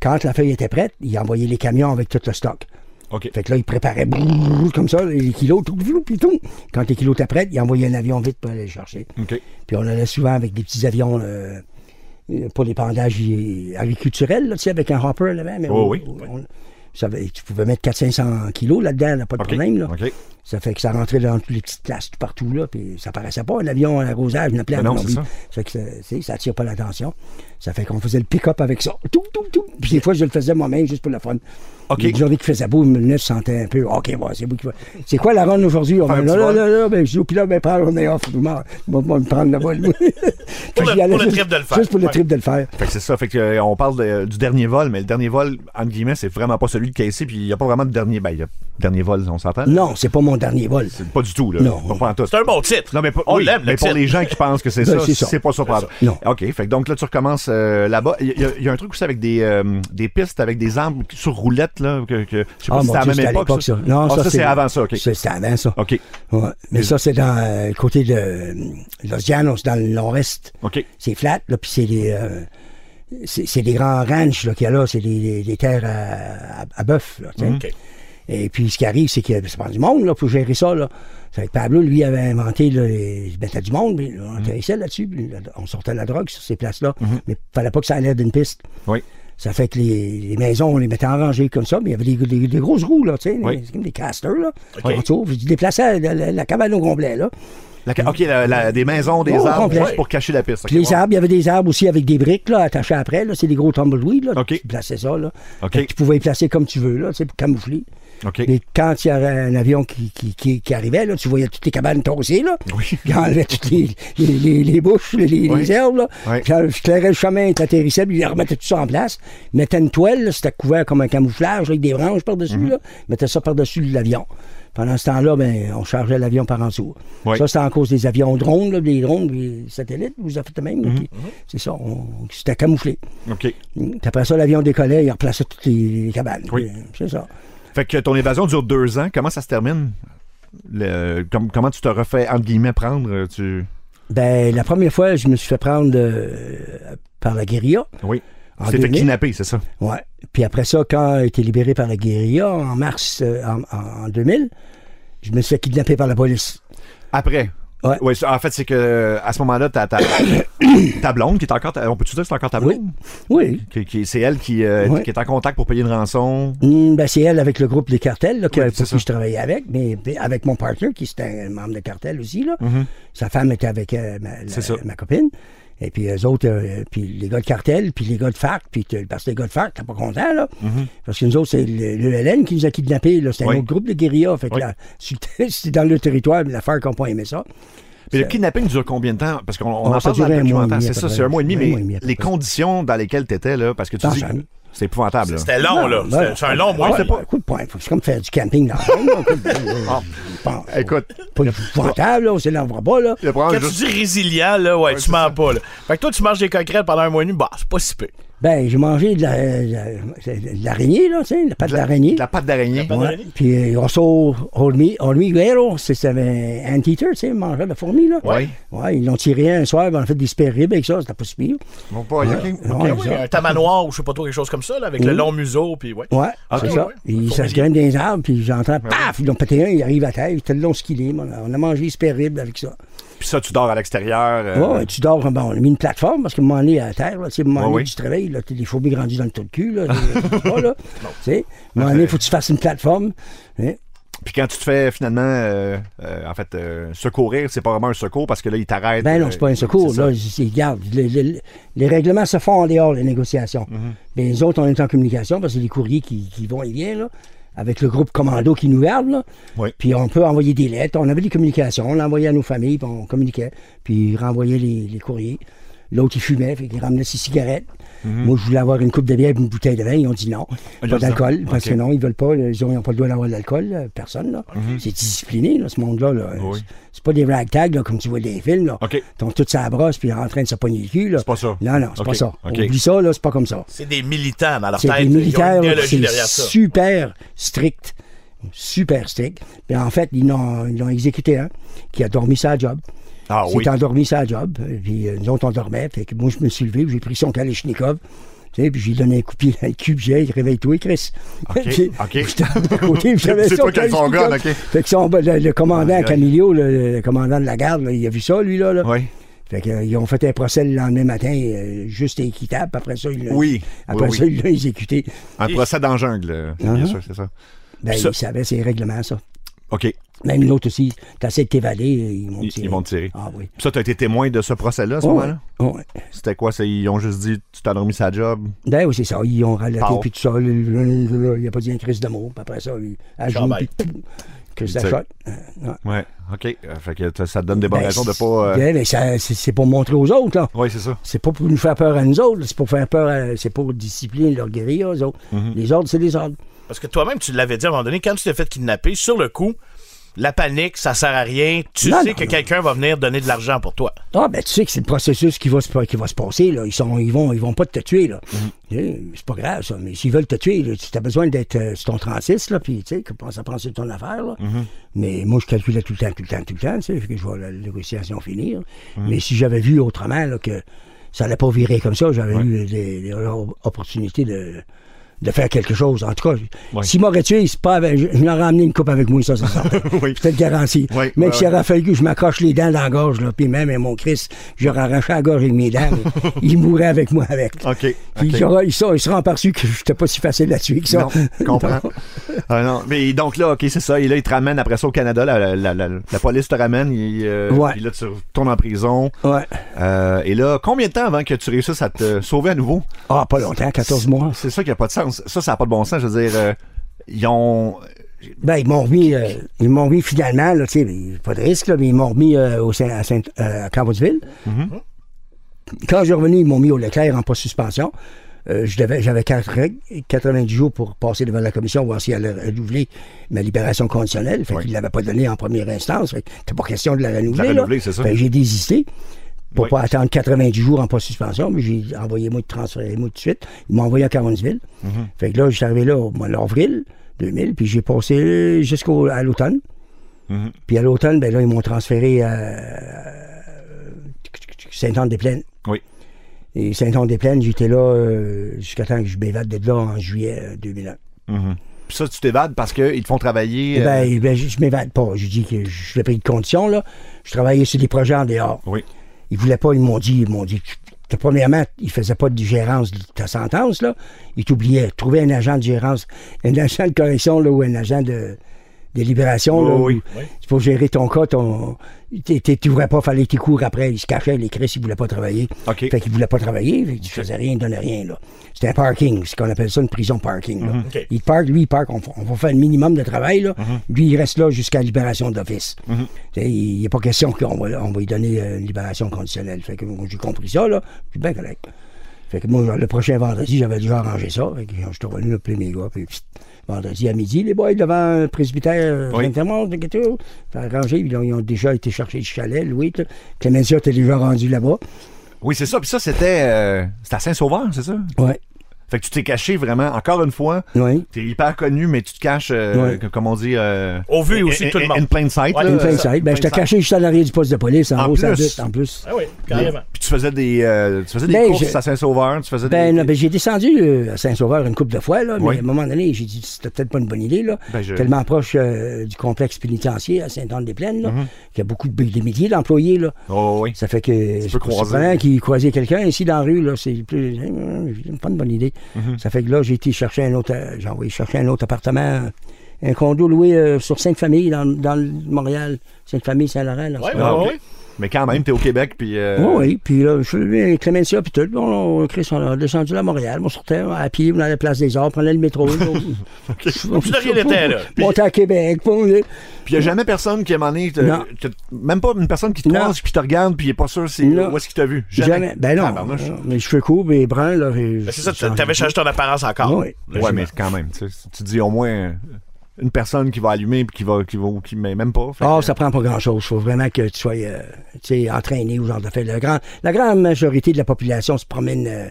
[SPEAKER 4] quand la feuille était prête, il envoyait les camions avec tout le stock.
[SPEAKER 2] OK.
[SPEAKER 4] Fait que là, il préparait brrr, comme ça, les kilos, tout, tout, puis tout. Quand les kilos étaient prêts, il envoyait un avion vite pour aller les chercher. Puis on allait souvent avec des petits avions euh, pour les pendages euh, agriculturels, là, tu sais, avec un hopper là-bas. Mais
[SPEAKER 2] Oh,
[SPEAKER 4] on-
[SPEAKER 2] oui.
[SPEAKER 4] on- ça avait- tu pouvais mettre 400-500 kilos là-dedans, là, pas de problème. Là. Ça fait que ça rentrait dans toutes les petites places tout partout, là, puis ça paraissait pas un avion à arrosage, une plante.
[SPEAKER 2] Ben non, c'est ça.
[SPEAKER 4] fait que ça attire pas l'attention. Ça fait qu'on faisait le pick-up avec ça. Tout, tout, tout. Puis des fois, je le faisais moi-même juste pour le fun.
[SPEAKER 2] OK.
[SPEAKER 4] Les journées qu'il faisait beau, le 9 sentait un peu. OK, bon, c'est vous qui va. C'est quoi la run aujourd'hui? On va là, là, là, là, ben, je dis, puis là, ben, prends, on est off. Je vais me prendre le vol.
[SPEAKER 5] Pour le- pour le
[SPEAKER 4] juste-
[SPEAKER 5] trip de le faire.
[SPEAKER 4] Juste pour le trip de le faire.
[SPEAKER 2] Fait que c'est ça. Fait que, euh, on parle de- du dernier vol, mais le dernier vol, entre guillemets, c'est vraiment pas celui de Casey, puis il n'y a pas vraiment de dernier. Ben, il y a dernier vol, on s'entend?
[SPEAKER 4] Non, c'est pas mon dernier vol.
[SPEAKER 2] Pas du tout, là.
[SPEAKER 4] Non.
[SPEAKER 2] Pas, pas en tout.
[SPEAKER 5] C'est un bon titre.
[SPEAKER 2] Non, mais, pas-
[SPEAKER 5] On
[SPEAKER 2] oui,
[SPEAKER 5] l'aime, le
[SPEAKER 2] mais pour
[SPEAKER 5] titre.
[SPEAKER 2] les gens qui pensent que c'est
[SPEAKER 4] Ben,
[SPEAKER 2] ça,
[SPEAKER 4] c'est
[SPEAKER 2] pas ça.
[SPEAKER 4] Non.
[SPEAKER 2] OK. Fait que donc là, tu recommences euh, là-bas. Il y, a- un truc aussi avec des, euh, des pistes avec des armes sur roulette, là. Que, que, je sais pas
[SPEAKER 4] Ah,
[SPEAKER 2] si c'était à la même époque.
[SPEAKER 4] l'époque, ça. Non,
[SPEAKER 2] Ah,
[SPEAKER 4] ça,
[SPEAKER 2] ça, c'est avant ça, OK.
[SPEAKER 4] C'est avant ça.
[SPEAKER 2] OK.
[SPEAKER 4] Ouais. Mais ça, c'est dans euh, le côté de Los Llanos, dans le nord-est.
[SPEAKER 2] OK.
[SPEAKER 4] C'est flat, là, puis c'est des... euh, c'est des grands ranchs là, qu'il y a là, c'est des, des- des terres à, à, à bœuf. Là. Et puis ce qui arrive, c'est que c'est pas du monde là, pour gérer ça. Là. Que Pablo, lui, avait inventé là, les il mettait du monde, puis on atterrissait là-dessus, puis là, on sortait la drogue sur ces places-là. Mais il fallait pas que ça allait d'une piste.
[SPEAKER 2] Oui.
[SPEAKER 4] Ça fait que les, les maisons, on les mettait en rangée comme ça, mais il y avait des, des- des grosses roues, là, tu sais,
[SPEAKER 2] Oui.
[SPEAKER 4] des- des casters, là. Puis tu déplaçais la, la- la cabane au complet, là.
[SPEAKER 2] La OK, la- des maisons, des
[SPEAKER 4] Oh,
[SPEAKER 2] arbres,
[SPEAKER 4] complet.
[SPEAKER 2] juste pour cacher la piste.
[SPEAKER 4] Les
[SPEAKER 2] ouais.
[SPEAKER 4] arbres, il y avait des arbres aussi avec des briques, là, attachées après, là. C'est des gros tumbleweeds, là. Tu plaçais ça, là. Tu pouvais y placer comme tu veux, là, tu sais, pour camoufler. Mais quand il y avait un avion qui, qui, qui, qui arrivait, là, tu voyais toutes les cabanes tossées, là.
[SPEAKER 2] Oui.
[SPEAKER 4] Puis il enlevait toutes les, les, les, les bouches, les, herbes, là.
[SPEAKER 2] Oui.
[SPEAKER 4] Puis il éclairait le chemin, il atterrissait, puis il remettait tout ça en place. Il mettait une toile, c'était couvert comme un camouflage, avec des branches par-dessus, mettait ça par-dessus l'avion. Pendant ce temps-là, ben, on chargeait l'avion par en dessous.
[SPEAKER 2] Oui.
[SPEAKER 4] Ça, c'était en cause des avions drones, là, des drones, des satellites, vous avez fait de même. puis C'est ça, c'était camouflé.
[SPEAKER 2] OK.
[SPEAKER 4] Puis après ça, l'avion décollait, il replaçait toutes les, les cabanes.
[SPEAKER 2] Oui.
[SPEAKER 4] C'est ça.
[SPEAKER 2] Fait que ton évasion dure deux ans. Comment ça se termine? Le- com- comment tu te refais, entre guillemets, prendre? euh, Tu...
[SPEAKER 4] Ben, la première fois, je me suis fait prendre euh, par la guérilla.
[SPEAKER 2] Oui. Tu t'es fait
[SPEAKER 4] 2000.
[SPEAKER 2] kidnapper, c'est ça?
[SPEAKER 4] Ouais. Puis après ça, quand j'ai été libéré par la guérilla en mars euh, en- en 2000, je me suis fait kidnapper par la police.
[SPEAKER 2] Après?
[SPEAKER 4] Ouais.
[SPEAKER 2] en fait, c'est que à ce moment-là, ta, ta, ta blonde, qui est encore. ta- on peut-tu dire que c'est encore ta blonde?
[SPEAKER 4] Oui.
[SPEAKER 2] Qui- qui- c'est elle qui, euh,
[SPEAKER 4] Ouais.
[SPEAKER 2] qui est en contact pour payer une rançon?
[SPEAKER 4] Hmm, ben, c'est elle avec le groupe des cartels là, que, pour qui je travaillais avec, mais avec mon partner qui c'était un membre de cartel aussi. Là.
[SPEAKER 2] Mhm.
[SPEAKER 4] Sa femme était avec euh, la- ma copine. Et puis eux autres, euh, puis les gars de cartel, puis les gars de FARC, puis parce que les gars de FARC, t'es pas content, là. Parce que nous autres, c'est le, le LN qui nous a kidnappés, là. C'était.
[SPEAKER 2] Oui.
[SPEAKER 4] un autre groupe de guérilla. Fait que
[SPEAKER 2] Oui.
[SPEAKER 4] là, c'était dans le territoire, mais la FARC n'a pas aimé ça.
[SPEAKER 2] Mais le kidnapping dure combien de temps? Parce qu'on on
[SPEAKER 4] Ah,
[SPEAKER 2] en parle dans le documentaire. C'est ça, c'est un mois et demi, mais les conditions dans lesquelles tu étais, là, parce que tu dis. C'est épouvantable. là.
[SPEAKER 5] C'était long, là.
[SPEAKER 4] Ben,
[SPEAKER 5] C'est un long mois.
[SPEAKER 4] Ouais, pas, coup de poing. C'est comme faire du camping dans le monde, là.
[SPEAKER 2] Ah. Écoute,
[SPEAKER 4] Pas épouvantable, là. On s'élèvera pas, là.
[SPEAKER 5] Quand tu dis résilient, là, ouais, tu mens pas, là. Fait que toi, tu manges des coquerelles pendant un mois et demi, bah, c'est pas si peu.
[SPEAKER 4] Ben, j'ai mangé de la- de la- de l'araignée, là, tu sais, la pâte d'araignée.
[SPEAKER 2] de la pâte d'araignée.
[SPEAKER 4] Ouais. Puis euh, Rosso Hormiguero, c'est c'est un anteater, tu sais, mangeur de fourmis, là.
[SPEAKER 2] Oui.
[SPEAKER 4] Ouais, ils l'ont tiré un soir, ben, on a fait des spare ribs avec ça, c'était pas si pire.
[SPEAKER 2] Bon, pas.
[SPEAKER 4] Ouais,
[SPEAKER 2] ok.
[SPEAKER 4] ouais,
[SPEAKER 5] Oui,
[SPEAKER 4] ça.
[SPEAKER 5] un tamanoir ou je sais pas trop, quelque chose comme ça, là, avec le long museau, puis ouais.
[SPEAKER 4] Ouais,
[SPEAKER 5] Ok,
[SPEAKER 4] c'est ça.
[SPEAKER 5] ouais.
[SPEAKER 4] Puis ça se grimpe dans les arbres, puis j'entends, paf, ils l'ont pété un, il arrive à terre, il était le long skillé, on a, on a mangé des spare ribs avec ça.
[SPEAKER 2] Puis ça, tu dors à l'extérieur. euh,
[SPEAKER 4] ouais, tu dors, bon, on a mis une plateforme parce que moment donné à terre, là, moment
[SPEAKER 2] Ouais,
[SPEAKER 4] donné,
[SPEAKER 2] oui.
[SPEAKER 4] tu te réveilles, là, t'as des fourmis grandies dans le trou de cul, là, tu sais, pas, là. Tu moment donné, il faut que tu fasses une plateforme. hein.
[SPEAKER 2] Puis quand tu te fais finalement, euh, euh, en fait, euh, secourir, c'est pas vraiment un secours parce que là, ils t'arrêtent.
[SPEAKER 4] Ben non, c'est pas un secours. Là, c'est- regarde, les, les- les règlements se font en dehors des négociations.
[SPEAKER 2] Mhm.
[SPEAKER 4] Ben, les autres, on est en communication parce que c'est les courriers qui, qui vont et viennent, là, avec le groupe commando qui nous garde. Là.
[SPEAKER 2] Oui.
[SPEAKER 4] Puis on peut envoyer des lettres. On avait des communications. On l'envoyait à nos familles, puis on communiquait. Puis il renvoyait les, les courriers. L'autre, il fumait, fait qu'il ramenait ses cigarettes. Moi, je voulais avoir une coupe de bière et une bouteille de vin. Ils ont dit non.
[SPEAKER 2] Mhm.
[SPEAKER 4] Pas d'alcool, parce que non, ils veulent pas. Ils n'ont pas le droit d'avoir de l'alcool, là, personne. là. C'est discipliné, là, ce monde-là. là.
[SPEAKER 2] Mhm. Oui.
[SPEAKER 4] C'est- C'est pas des ragtags, là, comme tu vois dans les films. Là.
[SPEAKER 2] OK.
[SPEAKER 4] Ils ont toute sa brosse puis en train de se pogner le cul. là.
[SPEAKER 2] C'est pas ça.
[SPEAKER 4] Non, non, c'est
[SPEAKER 2] OK.
[SPEAKER 4] pas ça. Oublie ça, là, c'est pas comme ça.
[SPEAKER 5] C'est des militants dans leur
[SPEAKER 4] C'est
[SPEAKER 5] tête.
[SPEAKER 4] des
[SPEAKER 5] Ils ont une
[SPEAKER 4] militaires, c'est
[SPEAKER 5] derrière ça.
[SPEAKER 4] super strict. Super strict. Puis en fait, ils l'ont ils l'ont exécuté un qui a dormi sa job.
[SPEAKER 2] Ah
[SPEAKER 4] Il
[SPEAKER 2] oui.
[SPEAKER 4] s'est endormi sa job. Puis euh, nous autres, on dormait. Fait que moi, je me suis levé, puis j'ai pris son Kalachnikov. Puis j'ai donné un coup de pied dans le cul, j'ai dit, réveille-toi, Chris.
[SPEAKER 2] OK,
[SPEAKER 4] Puis,
[SPEAKER 2] OK.
[SPEAKER 4] J'étais à côté, j'avais
[SPEAKER 2] C'est
[SPEAKER 4] son
[SPEAKER 2] toi qui son
[SPEAKER 4] Kalachnikov.
[SPEAKER 2] OK.
[SPEAKER 4] Fait que son, le, le commandant
[SPEAKER 2] aïe.
[SPEAKER 4] Camilio, le, le commandant de la garde, là, il a vu ça, lui, là. là.
[SPEAKER 2] Oui.
[SPEAKER 4] Fait que, euh, ils ont fait un procès le lendemain matin, euh, juste et équitable. Après ça, ils l'ont
[SPEAKER 2] Oui.
[SPEAKER 4] après
[SPEAKER 2] Oui,
[SPEAKER 4] ça,
[SPEAKER 2] oui.
[SPEAKER 4] ils exécuté.
[SPEAKER 2] Un procès dans la jungle, euh, bien
[SPEAKER 4] Uh-huh.
[SPEAKER 2] sûr, c'est ça.
[SPEAKER 4] Ben,
[SPEAKER 2] Ça-
[SPEAKER 4] ils savaient ses règlements, ça.
[SPEAKER 2] OK.
[SPEAKER 4] Même l'autre aussi, t'essaies de t'évader, ils vont
[SPEAKER 2] Ils,
[SPEAKER 4] tirer.
[SPEAKER 2] ils vont te tirer.
[SPEAKER 4] Ah oui.
[SPEAKER 2] Puis ça, tu as été témoin de ce procès-là à ce
[SPEAKER 4] Oh,
[SPEAKER 2] moment-là?
[SPEAKER 4] Oh.
[SPEAKER 2] C'était quoi? c'est- Ils ont juste dit, tu t'as dormi sa job?
[SPEAKER 4] Ben oui, c'est ça. Ils ont relaté, puis tout ça. là, là, Il n'y a pas dit un crise de mots. Puis après ça, il a joué, puis crise de shot. Euh, ouais.
[SPEAKER 2] OK. Euh, fait que ça te donne des bonnes
[SPEAKER 4] Ben,
[SPEAKER 2] raisons de pas. euh,
[SPEAKER 4] ben, c'est pour montrer aux autres, là.
[SPEAKER 2] Oui, c'est ça.
[SPEAKER 4] C'est pas pour nous faire peur à nous autres, c'est pour faire peur, à- c'est pour discipliner leur guérilla, eux autres.
[SPEAKER 2] Mm-hmm.
[SPEAKER 4] Les ordres, c'est les ordres.
[SPEAKER 5] Parce que toi-même, tu l'avais dit à un moment donné, quand tu t'es fait kidnapper, sur le coup, la panique, ça sert à rien. Tu
[SPEAKER 4] Non,
[SPEAKER 5] sais
[SPEAKER 4] non,
[SPEAKER 5] que quelqu'un va venir donner de l'argent pour toi.
[SPEAKER 4] Ah, ben, tu sais que c'est le processus qui va se, qui va se passer, là. Ils, sont, ils, vont, ils vont pas te tuer, là. Eh, C'est pas grave, ça. Mais s'ils veulent te tuer, là, tu as besoin d'être euh, sur ton 36, là, puis, tu sais, ça prend sur ton affaire, là. Mais moi, je calculais tout le temps, tout le temps, tout le temps, tu sais, que je vois la négociation finir. Mais si j'avais vu autrement, là, que ça allait pas virer comme ça, j'avais eu des, des opportunités de de faire quelque chose. En tout cas, s'il m'aurait tué, c'est pas avec- je, l'aurais amené une coupe avec moi, ça, c'est certain.
[SPEAKER 2] Oui.
[SPEAKER 4] Te le garantis.
[SPEAKER 2] Oui,
[SPEAKER 4] Même s'il aurait fallu que je m'accroche les dents dans la gorge, là, puis même, mon Christ, j'aurais arraché la gorge avec mes dents, il mourrait avec moi avec.
[SPEAKER 2] OK.
[SPEAKER 4] Puis
[SPEAKER 2] OK.
[SPEAKER 4] j'aurais- ils, sont- ils seront aperçus que j'étais pas si facile à tuer que ça.
[SPEAKER 2] Non, je comprends. Ah, non. Mais donc là, OK, c'est ça. Et là, ils te ramènent après ça au Canada. La, la- la- la police te ramène. il, euh,
[SPEAKER 4] Ouais.
[SPEAKER 2] Puis là, tu retournes en prison.
[SPEAKER 4] Ouais.
[SPEAKER 2] Euh, et là, combien de temps avant que tu réussisses à te sauver à nouveau?
[SPEAKER 4] Ah, pas longtemps, 14 mois.
[SPEAKER 2] C'est ça qui n'a pas de sens. Ça, ça n'a pas de bon sens. Je veux dire, euh, ils ont.
[SPEAKER 4] Ben, ils m'ont remis, euh, ils m'ont remis finalement, là, pas de risque, là, mais ils m'ont remis euh, au Saint- à, Saint, à Cambodgeville. Quand je suis revenu, ils m'ont mis au Leclerc en post-suspension. Euh, je devais- J'avais quatre règles, 90 jours pour passer devant la commission, voir si elle allait renouveler ma libération conditionnelle. Fait
[SPEAKER 2] Oui.
[SPEAKER 4] ne l'avaient pas donnée en première instance. Fait que c'était pas question de la renouveler. là.
[SPEAKER 2] renouveler, c'est ça.
[SPEAKER 4] Fait que j'ai désisté pour
[SPEAKER 2] Oui.
[SPEAKER 4] pas attendre 90 jours en post-suspension. Mais j'ai envoyé moi de transférer moi tout de suite. Ils m'ont envoyé à Caronsville.
[SPEAKER 2] Mhm.
[SPEAKER 4] Fait que là, je suis arrivé là au mois d'avril 2000, puis j'ai passé jusqu'à l'automne.
[SPEAKER 2] Mhm.
[SPEAKER 4] Puis à l'automne, ben là, ils m'ont transféré à Saint-Anne-des-Plaines.
[SPEAKER 2] Oui.
[SPEAKER 4] Et Saint-Anne-des-Plaines, j'étais là euh, jusqu'à temps que je m'évade de là en juillet euh, 2001.
[SPEAKER 2] Puis ça, tu t'évades parce qu'ils te font travailler.
[SPEAKER 4] Eh
[SPEAKER 2] euh,
[SPEAKER 4] Ben, ben, je, je m'évade pas. Je dis que je l'ai pris de condition, là. Je travaillais sur des projets en dehors.
[SPEAKER 2] Oui.
[SPEAKER 4] Ils voulaient pas, ils m'ont dit, ils m'ont dit, que, premièrement, ils faisaient pas de gérance de ta sentence, là. Ils t'oubliaient. Trouver un agent de gérance, un agent de correction, là, ou un agent de, de libération, là.
[SPEAKER 2] Oui,
[SPEAKER 4] C'est pour gérer ton cas, ton. Tu voudrais pas, fallait tes cours après. Ils se cachaient, les Chris, ils voulaient pas travailler.
[SPEAKER 2] OK.
[SPEAKER 4] Fait qu'ils voulaient pas travailler, fait que tu faisais rien, ils donnaient rien, là. C'était un parking, c'est qu'on appelle ça une prison parking, là.
[SPEAKER 5] OK.
[SPEAKER 4] Il parque, lui, il parque, on, on va faire le minimum de travail, là. Lui, il reste là jusqu'à libération d'office. Sais, Il n'y a pas question qu'on va, on va lui donner euh, une libération conditionnelle. Fait que j'ai compris ça, là. Puis bien correct. Fait que moi, le prochain vendredi, j'avais déjà arrangé ça. Fait que je suis revenu appeler mes gars. Puis vendredi à midi, les boys devant un presbytère
[SPEAKER 2] Oui.
[SPEAKER 4] Arrangé. Ils ont, ils ont déjà été chercher le chalet, Louis. Clémentia était déjà rendu là-bas.
[SPEAKER 2] Oui, c'est ça. Puis ça, c'était euh, c'était à Saint-Sauveur, c'est ça?
[SPEAKER 4] Ouais.
[SPEAKER 2] Fait que tu t'es caché vraiment, encore une fois.
[SPEAKER 4] Oui.
[SPEAKER 2] T'es hyper connu, mais tu te caches, euh, que- comme on dit. euh,
[SPEAKER 5] Au vu aussi de
[SPEAKER 2] in-
[SPEAKER 5] tout le
[SPEAKER 2] in-
[SPEAKER 5] monde.
[SPEAKER 2] In plain sight.
[SPEAKER 5] Ouais,
[SPEAKER 2] là.
[SPEAKER 4] De
[SPEAKER 5] ça,
[SPEAKER 4] side. Ben, j'étais caché juste à l'arrière du poste de police, en,
[SPEAKER 2] En
[SPEAKER 4] haut, ça
[SPEAKER 2] plus.
[SPEAKER 4] en plus.
[SPEAKER 5] Ah oui, carrément.
[SPEAKER 2] Puis tu faisais des, euh, tu faisais des
[SPEAKER 4] Ben,
[SPEAKER 2] courses
[SPEAKER 4] je-
[SPEAKER 2] à Saint-Sauveur. Tu faisais
[SPEAKER 4] Ben,
[SPEAKER 2] des.
[SPEAKER 4] non, ben, j'ai descendu euh, à Saint-Sauveur une couple de fois, là, mais
[SPEAKER 2] Oui.
[SPEAKER 4] à un moment donné, j'ai dit c'était peut-être pas une bonne idée, là.
[SPEAKER 2] Ben, je-
[SPEAKER 4] Tellement proche euh, du complexe pénitentiaire à Saint-Anne-des-Plaines,
[SPEAKER 2] Mhm.
[SPEAKER 4] là, qu'il y a beaucoup de, milliers d'employés, là.
[SPEAKER 2] Oh, oui.
[SPEAKER 4] Ça fait que c'est
[SPEAKER 2] peux
[SPEAKER 4] pas
[SPEAKER 2] croiser.
[SPEAKER 4] qu'il croisait quelqu'un ici dans la rue, là. C'est plus. euh, pas une bonne idée.
[SPEAKER 2] Mhm.
[SPEAKER 4] Ça fait que là, j'ai été chercher un autre. euh, J'ai envoyé chercher un autre appartement, un condo loué euh, sur Sainte-Famille, dans, dans le Montréal. Sainte-Famille, Saint-Laurent, là.
[SPEAKER 5] Ouais,
[SPEAKER 4] c'est
[SPEAKER 2] Ah. Mais quand même, t'es au Québec, puis. euh,
[SPEAKER 4] Oui, oui. Puis là, je suis venu avec Clémentia, puis tout. On, on, Chris, on a descendu à Montréal. On sortait à pied, on allait à la place des Arts, on prenait le métro.
[SPEAKER 5] Tu n'as rien été, là.
[SPEAKER 4] Monter à Québec.
[SPEAKER 2] Puis il n'y a jamais personne qui, à un moment donné, te-
[SPEAKER 4] Non.
[SPEAKER 2] te- même pas une personne qui te croise puis te regarde puis il est pas sûr c'est où est-ce qu'il t'a vu.
[SPEAKER 4] Jamais. Ben non.
[SPEAKER 2] Tabarnouche.
[SPEAKER 4] non, Mes cheveux courts, mes bruns, là. et-
[SPEAKER 5] Ben, C'est ça, tu avais changé ton apparence encore.
[SPEAKER 4] Oui.
[SPEAKER 2] Ouais, mais quand même, tu dis au moins euh, une personne qui va allumer puis qui va, qui va, qui met même pas. Fait
[SPEAKER 4] Ah,
[SPEAKER 2] que-
[SPEAKER 4] ça prend pas grand-chose. Il faut vraiment que tu sois euh, tu sais, entraîné ou genre de fait. Le grand, la grande majorité de la population se promène euh,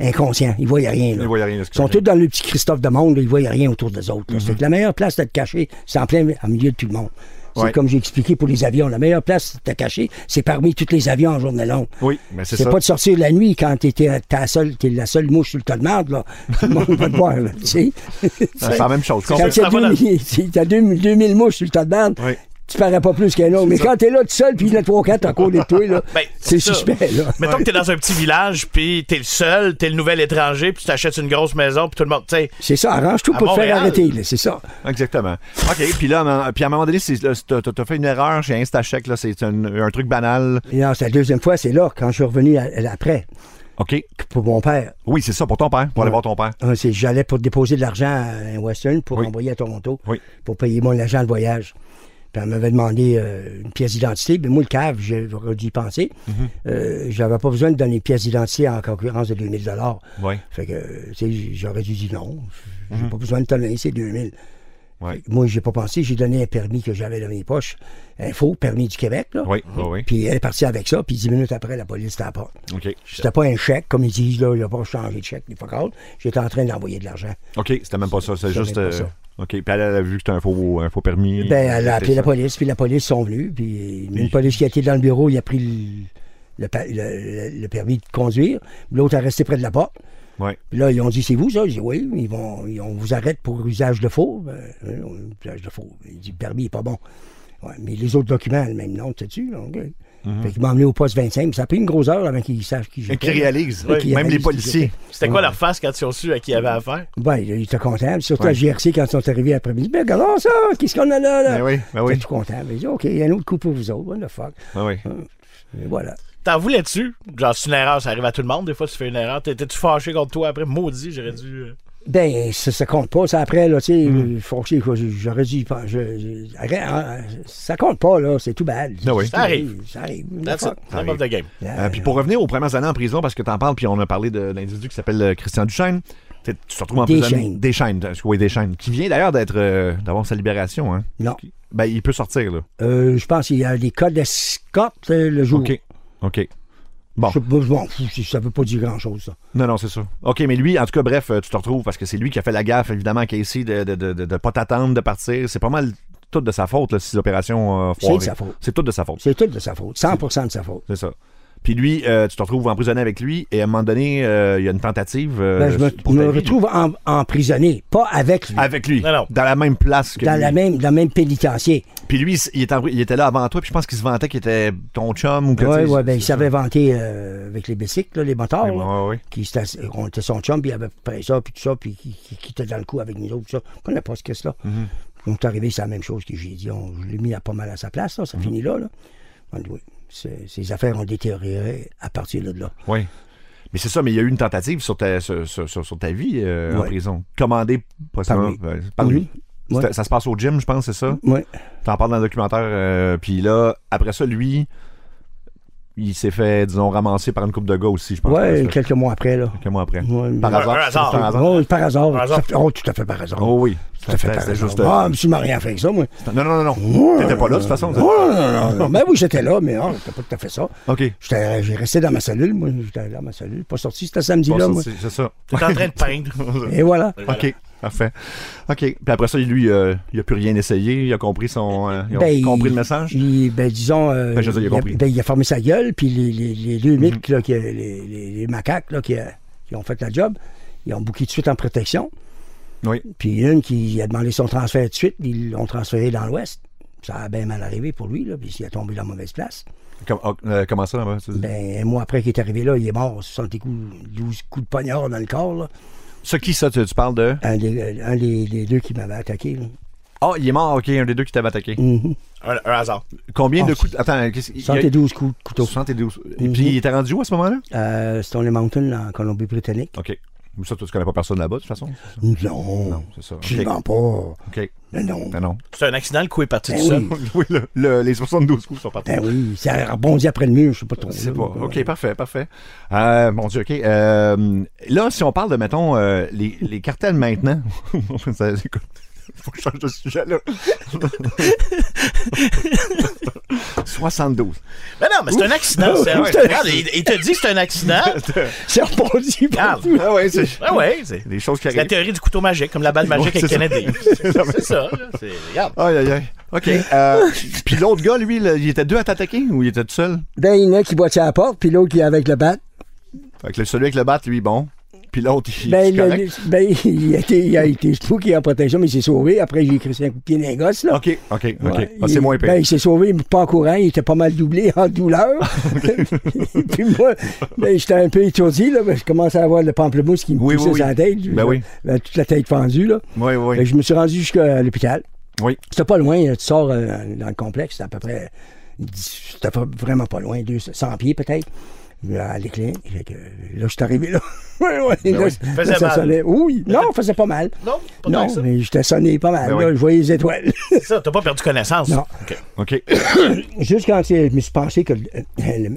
[SPEAKER 4] inconscient. Ils voient rien. Là.
[SPEAKER 2] Ils voient rien de
[SPEAKER 4] Ils sont tous dans le petit Christophe de monde. là. Ils voient rien autour des autres. C'est la meilleure place d'être caché, c'est en plein en milieu de tout le monde. C'est
[SPEAKER 2] Ouais.
[SPEAKER 4] comme j'ai expliqué pour les avions. La meilleure place de te cacher, c'est parmi tous les avions en journée longue.
[SPEAKER 2] Oui, mais c'est
[SPEAKER 4] C'est
[SPEAKER 2] ça.
[SPEAKER 4] pas de sortir la nuit quand t'es t'es la seule, t'es la seule mouche sur le tas de marde, là. Tout le monde va te voir, là, tu sais.
[SPEAKER 2] C'est la même chose.
[SPEAKER 4] Quand t'as
[SPEAKER 5] va dans-
[SPEAKER 4] 2000, si t'as 2000 2000 mouches sur le tas de marde,
[SPEAKER 2] Oui.
[SPEAKER 4] Tu parais pas plus qu'un autre. Mais quand t'es là tout seul, puis il y en a 3-4 à côté de toi, là,
[SPEAKER 5] Ben,
[SPEAKER 4] c'est
[SPEAKER 5] ça.
[SPEAKER 4] suspect, là.
[SPEAKER 5] Mettons que t'es dans un petit village, puis t'es le seul, t'es le nouvel étranger, puis tu t'achètes une grosse maison, puis tout le monde, tu sais.
[SPEAKER 4] C'est ça, arrange tout pour te faire arrêter, là, c'est ça.
[SPEAKER 2] Exactement. OK, puis là, à un- puis à un moment donné, t'as fait une erreur chez Instacheck, là, c'est un, un truc banal.
[SPEAKER 4] Et non, c'est la deuxième fois, c'est là, quand je suis revenu à- à- après,
[SPEAKER 2] OK.
[SPEAKER 4] pour mon père.
[SPEAKER 2] Oui, c'est ça, pour ton père, pour aller
[SPEAKER 4] Ouais.
[SPEAKER 2] voir ton père.
[SPEAKER 4] Ah, c'est- J'allais pour déposer de l'argent à un Western pour
[SPEAKER 2] Oui.
[SPEAKER 4] envoyer à Toronto,
[SPEAKER 2] Oui.
[SPEAKER 4] pour payer mon agent de voyage. Puis elle m'avait demandé euh, une pièce d'identité. Mais moi, le cave, j'aurais dû y penser.
[SPEAKER 2] Mhm.
[SPEAKER 4] Euh, J'avais pas besoin de donner une pièce d'identité en concurrence de 2000
[SPEAKER 2] Oui.
[SPEAKER 4] Fait que, tu sais, j'aurais dû dire non. J'ai
[SPEAKER 2] Mhm.
[SPEAKER 4] pas besoin de te donner, c'est 2000.
[SPEAKER 2] Ouais.
[SPEAKER 4] Moi, j'ai pas pensé, j'ai donné un permis que j'avais dans mes poches, un faux permis du Québec, là.
[SPEAKER 2] Oui, oui, oui.
[SPEAKER 4] Puis elle est partie avec ça, puis dix minutes après, la police était à la porte.
[SPEAKER 2] OK.
[SPEAKER 4] C'était pas un chèque, comme ils disent, là, il a pas changé de chèque, il faut J'étais en train d'envoyer de l'argent.
[SPEAKER 2] OK, c'était même pas ça. C'est juste.
[SPEAKER 4] pas
[SPEAKER 2] euh,
[SPEAKER 4] ça.
[SPEAKER 2] OK. Puis elle a vu que c'était un faux, un faux permis.
[SPEAKER 4] Ben, elle a appelé la
[SPEAKER 2] police.
[SPEAKER 4] puis la police sont venus, puis une police qui a été dans le bureau, il a pris le- le permis de conduire, l'autre a resté près de la porte.
[SPEAKER 2] Ouais.
[SPEAKER 4] Puis là, ils ont dit, c'est vous, ça? J'ai dit, oui, ils vont, ils- on vous arrête pour usage de faux. Ben, euh, usage de faux. Il dit, le permis n'est pas bon. Ouais, mais les autres documents, le même nom, sais-tu? là, OK? Fait qu'il m'a emmené au poste 25. Ça a pris une grosse heure avant qu'ils sachent qui
[SPEAKER 2] Et
[SPEAKER 4] j'étais.
[SPEAKER 2] qui réalise.
[SPEAKER 4] Oui, qui
[SPEAKER 2] Même les policiers.
[SPEAKER 5] C'était quoi leur face quand ils ont su à qui ils avaient affaire?
[SPEAKER 4] Ben, il était content. Puis Surtout
[SPEAKER 2] Ouais.
[SPEAKER 4] à GRC, quand ils sont arrivés après-midi. Ben, regardons ça, qu'est-ce qu'on a là? là?
[SPEAKER 2] Ben oui, ben oui.
[SPEAKER 4] J'étais tout content. Ben, il dit, OK, il y a un autre coup pour vous autres. What the fuck?
[SPEAKER 2] Ben oui.
[SPEAKER 4] Et voilà.
[SPEAKER 5] T'en voulais dessus? Genre, c'est une erreur, ça arrive à tout le monde. Des fois, tu fais une erreur. T'étais-tu fâché contre toi après? Maudit, j'aurais dû. euh,
[SPEAKER 4] Ben, ça, ça compte pas. Ça, après, là, tu sais,
[SPEAKER 2] Mm.
[SPEAKER 4] euh, j'aurais penser. je- je- arrête, hein, ça compte pas, là. C'est tout bad.
[SPEAKER 2] Ah oui.
[SPEAKER 4] C'est-
[SPEAKER 5] Ça arrive.
[SPEAKER 4] Ça arrive.
[SPEAKER 5] That's it. Time of the game.
[SPEAKER 4] Yeah.
[SPEAKER 2] Euh, puis pour revenir aux premières années en prison, parce que tu en parles, puis on a parlé de l'individu qui s'appelle Christian Duchesne. Tu te retrouves en prison. Deschaines. euh, Oui, Deschaines. Qui vient d'ailleurs d'être euh, d'avoir sa libération. Hein.
[SPEAKER 4] Non.
[SPEAKER 2] Ben, il peut sortir, là.
[SPEAKER 4] Euh, je pense qu'il y a des cas d'escorte le jour.
[SPEAKER 2] OK. OK. Bon.
[SPEAKER 4] Je, je m'en fous, ça veut pas dire grand-chose, ça.
[SPEAKER 2] Non, non, c'est ça. OK, mais lui, en tout cas, bref, euh, tu te retrouves parce que c'est lui qui a fait la gaffe, évidemment, qui a essayé de ne de, de, de pas t'attendre, de partir. C'est pas mal tout de sa faute, là, si l'opération euh,
[SPEAKER 4] C'est de sa faute.
[SPEAKER 2] C'est tout de sa faute.
[SPEAKER 4] C'est tout de sa faute. 100 de sa faute.
[SPEAKER 2] C'est ça. Puis lui, euh, tu te retrouves emprisonné avec lui, et à un moment donné, euh, il y a une tentative. euh,
[SPEAKER 4] Ben, je me,
[SPEAKER 2] pour
[SPEAKER 4] retrouve en- emprisonné, pas avec lui.
[SPEAKER 2] Avec lui.
[SPEAKER 5] Non, non.
[SPEAKER 2] Dans la même place que
[SPEAKER 4] dans,
[SPEAKER 2] lui.
[SPEAKER 4] la même, dans le même pénitencier.
[SPEAKER 2] Puis lui, il était, en- il était là avant toi, puis je pense qu'il se vantait qu'il était ton chum ou que
[SPEAKER 4] Oui,
[SPEAKER 2] tu sais,
[SPEAKER 4] oui, ben,
[SPEAKER 2] c'est
[SPEAKER 4] il savait vanter euh, avec les bicycles, là, les motards.
[SPEAKER 2] Ouais, ouais, ouais.
[SPEAKER 4] qui était, on était son chum, puis il avait pris ça, puis tout ça, puis qui, qui, qui était dans le coup avec nous autres, tout ça. On connaît pas ce que c'est là. Quand on est arrivé, c'est la même chose que j'ai dit. On, je l'ai mis à pas mal à sa place, là, ça
[SPEAKER 2] Mm-hmm.
[SPEAKER 4] finit là. là. On dit, oui, ses affaires ont détérioré à partir de là.
[SPEAKER 2] Oui. Mais c'est ça, mais il y a eu une tentative sur ta, sur, sur- sur- sur ta vie euh, en prison. Commandée possiblement,
[SPEAKER 4] Par lui.
[SPEAKER 2] euh, par lui. Ça se passe au gym, je pense, c'est ça?
[SPEAKER 4] Oui.
[SPEAKER 2] T'en parles dans le documentaire. euh, Puis là, après ça, lui, il s'est fait, disons, ramasser par une coupe de gars aussi, je pense.
[SPEAKER 4] Ouais,
[SPEAKER 2] Quelques
[SPEAKER 4] quelques mois après, là.
[SPEAKER 2] mois après.
[SPEAKER 4] Ouais,
[SPEAKER 2] Par hasard.
[SPEAKER 5] Un hasard.
[SPEAKER 2] Par hasard.
[SPEAKER 4] Oh, par hasard.
[SPEAKER 5] Par
[SPEAKER 4] Oh, tout à fait par hasard.
[SPEAKER 2] Oh oui.
[SPEAKER 4] Tout à fait par
[SPEAKER 2] C'était
[SPEAKER 4] hasard.
[SPEAKER 2] juste.
[SPEAKER 4] Ah, je rien fait avec ça, moi.
[SPEAKER 2] Non, non, non, non. T'étais pas là, de toute façon.
[SPEAKER 4] Non, non, non, non. Ben oui, j'étais là, mais oh, c'était pas tout à fait ça.
[SPEAKER 2] OK.
[SPEAKER 4] J'étais- J'ai resté dans ma cellule, moi. J'étais dans ma cellule. Pas sorti, c'était samedi-là, moi.
[SPEAKER 2] ça, c'est ça.
[SPEAKER 5] T'es en train de peindre.
[SPEAKER 4] Et voilà.
[SPEAKER 2] OK. Parfait. OK. Puis après ça, lui, euh, il a plus rien essayé. Il a compris son. euh, il a
[SPEAKER 4] Ben,
[SPEAKER 2] compris
[SPEAKER 4] il-
[SPEAKER 2] le message?
[SPEAKER 4] il- ben, disons, euh,
[SPEAKER 2] Ben, je veux dire, il a
[SPEAKER 4] il, a,
[SPEAKER 2] compris.
[SPEAKER 4] ben, il a fermé sa gueule, puis les, les, les deux
[SPEAKER 2] Mhm.
[SPEAKER 4] qui, les, les- les macaques là, qui, qui ont fait la job, ils ont bouqué tout de suite en protection.
[SPEAKER 2] Oui.
[SPEAKER 4] Puis une qui a demandé son transfert tout de suite, ils l'ont transféré dans l'Ouest. Ça a bien mal arrivé pour lui, là, puis il a tombé dans la mauvaise place.
[SPEAKER 2] Ah, euh, comment ça, là-bas? tu dis?
[SPEAKER 4] Ben, un mois après qu'il est arrivé là, il est mort, 60 coups, 12 coups de poignard dans le corps. Là.
[SPEAKER 2] Ça, qui, ça, tu, tu parles de?
[SPEAKER 4] Un, des, un des, des deux qui m'avait attaqué. là.
[SPEAKER 2] Ah, il est mort, OK, un des deux qui t'avait attaqué.
[SPEAKER 4] Mhm.
[SPEAKER 5] Un, un hasard.
[SPEAKER 2] Combien de
[SPEAKER 4] Ah,
[SPEAKER 2] coups? de- Attends, qu'est-ce il y a-
[SPEAKER 4] 72 coups de couteau.
[SPEAKER 2] 72. Et
[SPEAKER 4] Mhm.
[SPEAKER 2] puis, il était rendu où à ce moment-là?
[SPEAKER 4] Euh, Stone Mountain, en Colombie-Britannique.
[SPEAKER 2] OK. Mais Ça, tu connais pas personne là-bas, de toute façon?
[SPEAKER 4] Non,
[SPEAKER 2] Non, c'est ça.
[SPEAKER 4] je ne pas.
[SPEAKER 2] OK.
[SPEAKER 4] Mais non.
[SPEAKER 2] Non.
[SPEAKER 5] C'est un accident, le coup est parti
[SPEAKER 4] Ben
[SPEAKER 5] tout seul.
[SPEAKER 4] oui.
[SPEAKER 2] oui, le- le- les 72 coups sont partis.
[SPEAKER 4] Ben oui, ça a rebondi après le mur, je sais pas trop.
[SPEAKER 2] C'est pas. OK, parfait, parfait. Euh, mon Dieu, OK. Euh, là, si on parle de, mettons, euh, les, les cartels maintenant. Écoute, faut que je change de sujet, là. 72.
[SPEAKER 5] Mais non, mais c'est un accident.
[SPEAKER 4] Ouais.
[SPEAKER 5] Regarde, il, il te dit que c'est un accident.
[SPEAKER 4] C'est rebondi partout.
[SPEAKER 2] Ah ouais, c'est
[SPEAKER 5] Ah ouais, c'est
[SPEAKER 2] des choses qui
[SPEAKER 5] c'est la
[SPEAKER 2] arrivent.
[SPEAKER 5] théorie du couteau magique, comme la balle magique
[SPEAKER 2] Ouais,
[SPEAKER 5] avec
[SPEAKER 2] c'est ça.
[SPEAKER 5] Kennedy. C'est c'est ça. là. C'est- Regarde.
[SPEAKER 2] Aïe, aïe, aïe. OK. Euh, Puis l'autre gars, lui, là, il était deux à t'attaquer ou il était tout seul?
[SPEAKER 4] Ben, il y en a qui boit à la porte, puis l'autre qui est avec le bat.
[SPEAKER 2] Fait que le- celui avec le bat, lui, bon. Puis l'autre, il
[SPEAKER 4] Ben,
[SPEAKER 2] est
[SPEAKER 4] le- ben, il, a été, il a été spooky en protection, mais il s'est sauvé. Après, j'ai écrit un coup de pied dans les gosses, là.
[SPEAKER 2] OK, OK, OK. Ah, c'est moins pire.
[SPEAKER 4] Ben, il s'est sauvé, mais pas en courant. Il était pas mal doublé en douleur. puis moi, ben, j'étais un peu étourdi. Là, je commençais à avoir le pamplemousse qui me
[SPEAKER 2] Oui,
[SPEAKER 4] poussait
[SPEAKER 2] oui,
[SPEAKER 4] sur la tête.
[SPEAKER 2] Ben oui.
[SPEAKER 4] Toute la tête fendue. Là.
[SPEAKER 2] Oui, oui.
[SPEAKER 4] je me suis rendu jusqu'à l'hôpital.
[SPEAKER 2] Oui.
[SPEAKER 4] C'était pas loin. Tu sors euh, dans le complexe, c'était à peu près. C'était vraiment pas loin, 200 100 pieds peut-être. À l'éclin. Fait que, Là, je suis arrivé là. ouais, ouais,
[SPEAKER 2] Ben
[SPEAKER 4] là,
[SPEAKER 2] oui.
[SPEAKER 4] là,
[SPEAKER 5] Faisait
[SPEAKER 4] ça
[SPEAKER 5] mal.
[SPEAKER 4] sonnait. Oui, non, ça faisait pas mal.
[SPEAKER 5] Non, pas
[SPEAKER 4] Non,
[SPEAKER 5] ça.
[SPEAKER 4] mais j'étais sonné pas mal.
[SPEAKER 2] Ben
[SPEAKER 4] là,
[SPEAKER 2] oui.
[SPEAKER 4] Je voyais les étoiles.
[SPEAKER 5] C'est ça, t'as pas perdu connaissance.
[SPEAKER 4] Non.
[SPEAKER 5] OK.
[SPEAKER 2] OK.
[SPEAKER 4] Juste quand euh, je me suis pensé que le, le-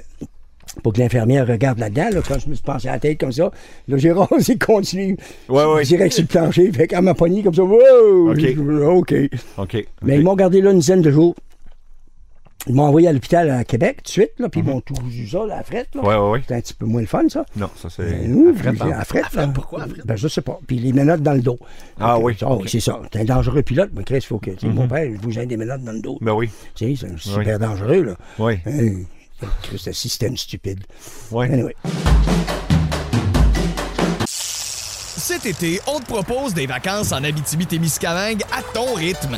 [SPEAKER 4] pour que l'infirmière regarde là-dedans. Là, quand je me suis pensé à la tête comme ça, là, j'ai rasé continue.
[SPEAKER 2] Ouais, ouais.
[SPEAKER 4] Direct sur le plancher. Fait qu'elle m'a pogné comme ça. Wow!
[SPEAKER 2] OK.
[SPEAKER 4] OK. Mais ils m'ont gardé là une dizaine de jours. Ils m'ont envoyé à l'hôpital à Québec tout de suite, là, puis ils m'ont tout cousu ça, là, à frette. Là.
[SPEAKER 2] Mhm. Ouais, ouais, ouais.
[SPEAKER 4] C'était un petit peu moins le fun, ça.
[SPEAKER 2] Non, ça, c'est.
[SPEAKER 4] Ben, nous,
[SPEAKER 2] à hein.
[SPEAKER 4] à là.
[SPEAKER 3] pourquoi à frette?
[SPEAKER 4] Ben, je sais pas. Puis les menottes dans le dos.
[SPEAKER 2] Ah
[SPEAKER 4] Donc,
[SPEAKER 2] oui,
[SPEAKER 4] ah
[SPEAKER 2] ok.
[SPEAKER 4] c'est ça. T'es un dangereux pilote, mais Chris, il faut que. Mon père, il vous gêne des menottes dans le dos.
[SPEAKER 2] Ben oui.
[SPEAKER 4] Tu sais, c'est super dangereux, là.
[SPEAKER 2] Oui.
[SPEAKER 4] Hey, Christ, un système stupide.
[SPEAKER 2] Oui.
[SPEAKER 4] Anyway.
[SPEAKER 3] Cet été, on te propose des vacances en Abitibi-Témiscamingue à ton rythme.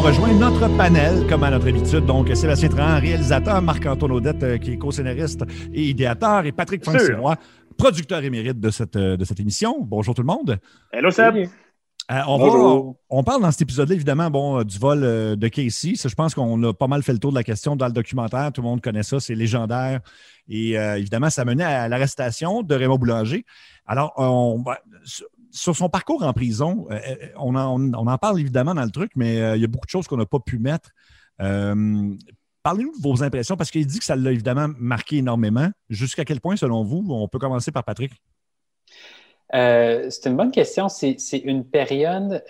[SPEAKER 2] On rejoint notre panel, comme à notre habitude. Donc, Sébastien Trahan, réalisateur, Marc-Antoine Audette, euh, qui est co-scénariste et idéateur, et Patrick
[SPEAKER 6] Sûr.
[SPEAKER 2] Franck-Sérois, producteur émérite de cette, euh, de cette émission. Bonjour tout le monde.
[SPEAKER 6] Hello, Seb.
[SPEAKER 2] Euh, on, va- on parle dans cet épisode-là, évidemment, bon, du vol euh, de Casey. Ça, je pense qu'on a pas mal fait le tour de la question dans le documentaire. Tout le monde connaît ça, c'est légendaire. Et euh, évidemment, ça menait à l'arrestation de Raymond Boulanger. Alors, on va- sur- son parcours en prison, euh, euh, on, en, parle évidemment dans le truc, mais euh, il y a beaucoup de choses qu'on n'a pas pu mettre. Parlez-nous de vos impressions, parce qu'il dit que ça l'a évidemment marqué énormément. Jusqu'à quel point, selon vous, on peut commencer par Patrick?
[SPEAKER 7] C'est une bonne question. C'est une période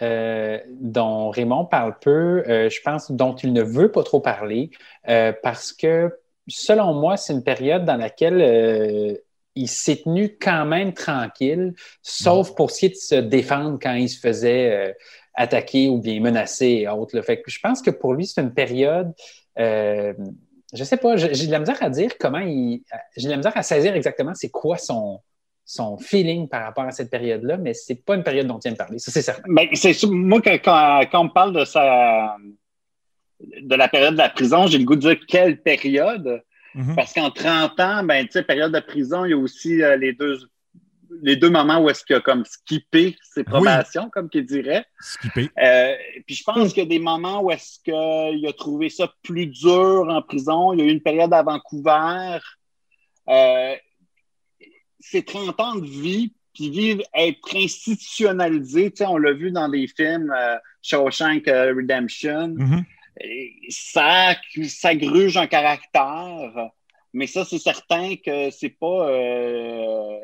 [SPEAKER 7] dont Raymond parle peu, je pense, dont il ne veut pas trop parler, parce que, selon moi, c'est une période dans laquelle il s'est tenu quand même tranquille, sauf pour ce qui est de se défendre quand il se faisait euh, attaquer ou bien menacer et autres. là. Fait que je pense que pour lui, c'est une période. Euh, je sais pas, j'ai de la misère à dire comment il. J'ai de la misère à saisir exactement c'est quoi son, son feeling par rapport à cette période-là, mais c'est pas une période dont il vient de parler, ça c'est certain.
[SPEAKER 8] C'est sûr, moi, quand, quand, quand on me parle de sa de la période de la prison, j'ai le goût de dire quelle période.
[SPEAKER 2] Mhm.
[SPEAKER 8] Parce qu'en 30 ans, ben, tu sais, période de prison, il y a aussi euh, les deux les deux moments où est-ce qu'il a comme skippé ses probations, comme qu'il dirait.
[SPEAKER 2] Skipper.
[SPEAKER 8] Euh, puis je pense qu'il y a des moments où est-ce qu'il a trouvé ça plus dur en prison. Il y a eu une période à Vancouver. Euh, c'est 30 ans de vie, puis vivre, être institutionnalisé, tu sais, on l'a vu dans des films, euh, Shawshank Redemption,
[SPEAKER 2] Mhm.
[SPEAKER 8] Ça, ça gruge un caractère, mais ça, c'est certain que c'est pas euh,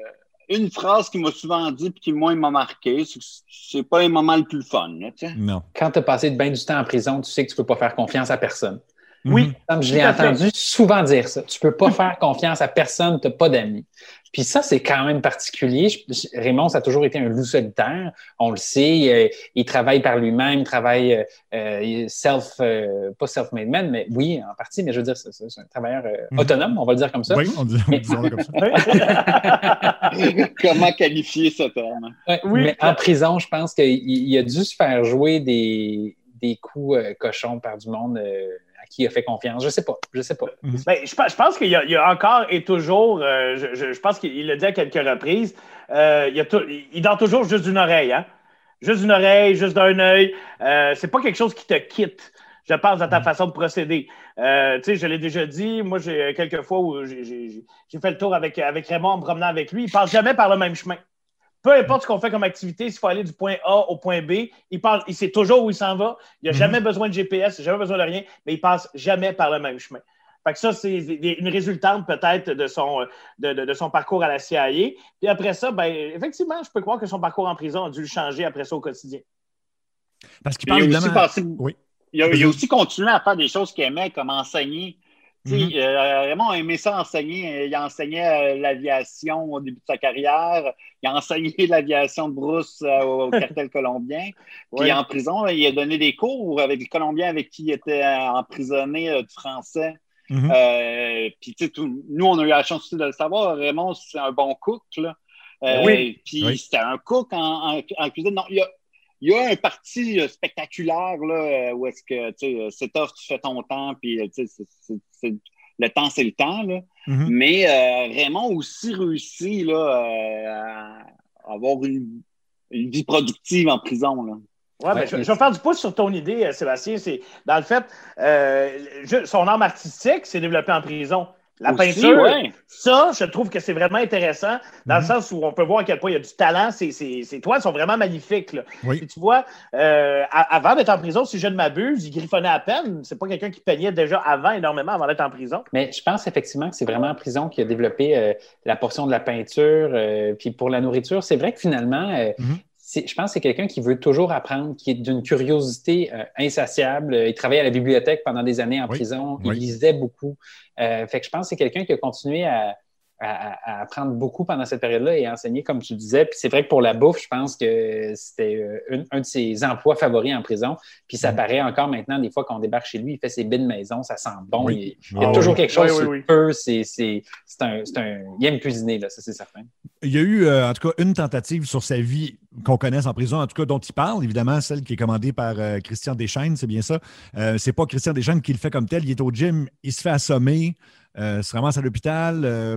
[SPEAKER 8] une phrase qui m'a souvent dit puis qui, moi, m'a marqué. c'est pas un moment le plus fun, là.
[SPEAKER 2] Non.
[SPEAKER 7] Quand tu as passé de bien du temps en prison, tu sais que tu peux pas faire confiance à personne.
[SPEAKER 6] Oui.
[SPEAKER 7] Comme je l'ai entendu souvent dire ça. Tu peux pas faire confiance à personne, tu n'as pas d'amis. Puis ça, c'est quand même particulier. Je- Raymond, ça a toujours été un loup solitaire. On le sait. euh, il travaille par lui-même, il travaille euh, euh, self, euh, pas self-made man, mais oui, en partie, mais je veux dire, c'est c'est un travailleur euh,
[SPEAKER 2] Mhm.
[SPEAKER 7] autonome, on va le dire comme ça.
[SPEAKER 2] Oui, on dit, on dit ça comme ça.
[SPEAKER 8] Comment qualifier ce terme?
[SPEAKER 7] Ouais,
[SPEAKER 6] Oui.
[SPEAKER 7] Mais en prison, je pense qu'il il a dû se faire jouer des, des coups euh, cochons par du monde euh, qui il a fait confiance. Je sais pas. Je sais pas.
[SPEAKER 6] Ben, je, pense- je pense qu'il y, a- il y a encore et toujours, euh, je, je- je pense qu'il l'a dit à quelques reprises, euh, il, y a tou- il dort toujours juste d'une oreille. Hein? Juste d'une oreille, juste d'un œil. Euh, c'est pas quelque chose qui te quitte, je pense, dans ta façon de procéder. Euh, tu sais, je l'ai déjà dit, moi, j'ai quelques fois où j'ai- j'ai j'ai fait le tour avec, avec Raymond en me promenant avec lui. Il passe jamais par le même chemin. Peu importe ce qu'on fait comme activité, s'il faut aller du point A au point B, il, passe, il sait toujours où il s'en va. Il n'a
[SPEAKER 2] Mhm.
[SPEAKER 6] jamais besoin de GPS, il n'a jamais besoin de rien, mais il passe jamais par le même chemin. Fait que ça, c'est une résultante peut-être de son, euh, de, de- de son parcours à la CIA. Puis après ça, ben, effectivement, je peux croire que son parcours en prison a dû le changer après ça au quotidien.
[SPEAKER 2] Parce qu'il
[SPEAKER 8] Il a,
[SPEAKER 2] parle
[SPEAKER 8] aussi passé-
[SPEAKER 2] Oui.
[SPEAKER 8] il, a, il a aussi continué à faire des choses qu'il aimait, comme enseigner. Raymond a aimé ça enseigner. Il enseignait euh, l'aviation au début de sa carrière. Il a enseigné l'aviation de brousse euh, au cartel colombien. Puis
[SPEAKER 6] Ouais.
[SPEAKER 8] en prison, il a donné des cours avec les Colombiens avec qui il était euh, emprisonné euh, du français.
[SPEAKER 2] Mhm.
[SPEAKER 8] Euh, puis tu sais, tout- nous, on a eu la chance aussi de le savoir. Raymond, c'est un bon cook. Là. Euh,
[SPEAKER 6] Oui.
[SPEAKER 8] Puis
[SPEAKER 2] Oui.
[SPEAKER 8] c'était un cook en, en- en cuisine. Non, il a, il y a un parti euh, spectaculaire là, euh, où est-ce que tu sais, euh, c'est tough, tu fais ton temps, puis tu sais, c'est- c'est- c'est- le temps, c'est le temps. Là.
[SPEAKER 2] Mhm.
[SPEAKER 8] Mais euh, Raymond a aussi réussi là, euh, à avoir une, une vie productive en prison. Là.
[SPEAKER 6] Ouais, ben, je, je vais faire du pouce sur ton idée, Sébastien. C'est, dans le fait, euh, je- son art artistique s'est développé en prison. La
[SPEAKER 8] Aussi,
[SPEAKER 6] peinture,
[SPEAKER 8] ouais.
[SPEAKER 6] ça, je trouve que c'est vraiment intéressant dans
[SPEAKER 2] Mhm.
[SPEAKER 6] le sens où on peut voir à quel point il y a du talent. Ces, ces, ces toiles sont vraiment magnifiques. Là.
[SPEAKER 2] Oui.
[SPEAKER 6] Puis tu vois, euh, avant d'être en prison, si je ne m'abuse, il griffonnait à peine. C'est pas quelqu'un qui peignait déjà avant énormément avant d'être en prison.
[SPEAKER 7] Mais je pense effectivement que c'est vraiment en prison qu'il a développé euh, la portion de la peinture. euh, puis pour la nourriture, c'est vrai que finalement, euh,
[SPEAKER 2] Mhm.
[SPEAKER 7] Je pense que c'est quelqu'un qui veut toujours apprendre, qui est d'une curiosité euh, insatiable. Il travaillait à la bibliothèque pendant des années en
[SPEAKER 2] Oui.
[SPEAKER 7] prison.
[SPEAKER 2] Oui.
[SPEAKER 7] Il lisait beaucoup. Euh, fait que je pense que c'est quelqu'un qui a continué à, à- à apprendre beaucoup pendant cette période-là et à enseigner, comme tu disais. Puis c'est vrai que pour la bouffe, je pense que c'était euh, un, un de ses emplois favoris en prison. Puis ça
[SPEAKER 2] Mhm.
[SPEAKER 7] paraît encore maintenant, des fois qu'on débarque chez lui, il fait ses bines maison, ça sent bon.
[SPEAKER 2] Oui.
[SPEAKER 7] Il, il y a
[SPEAKER 2] Ah
[SPEAKER 7] toujours
[SPEAKER 2] oui.
[SPEAKER 7] quelque chose
[SPEAKER 6] Oui, oui,
[SPEAKER 7] sur
[SPEAKER 6] oui.
[SPEAKER 7] le feu. C'est, c'est, c'est un, c'est un... Il aime cuisiner, là, ça c'est certain.
[SPEAKER 2] Il y a eu, euh, en tout cas, une tentative sur sa vie qu'on connaisse en prison, en tout cas dont il parle, évidemment, celle qui est commandée par euh, Christian Deschaines, c'est bien ça. Euh, c'est pas Christian Deschaines qui le fait comme tel, il est au gym, il se fait assommer, se ramasse à l'hôpital. euh,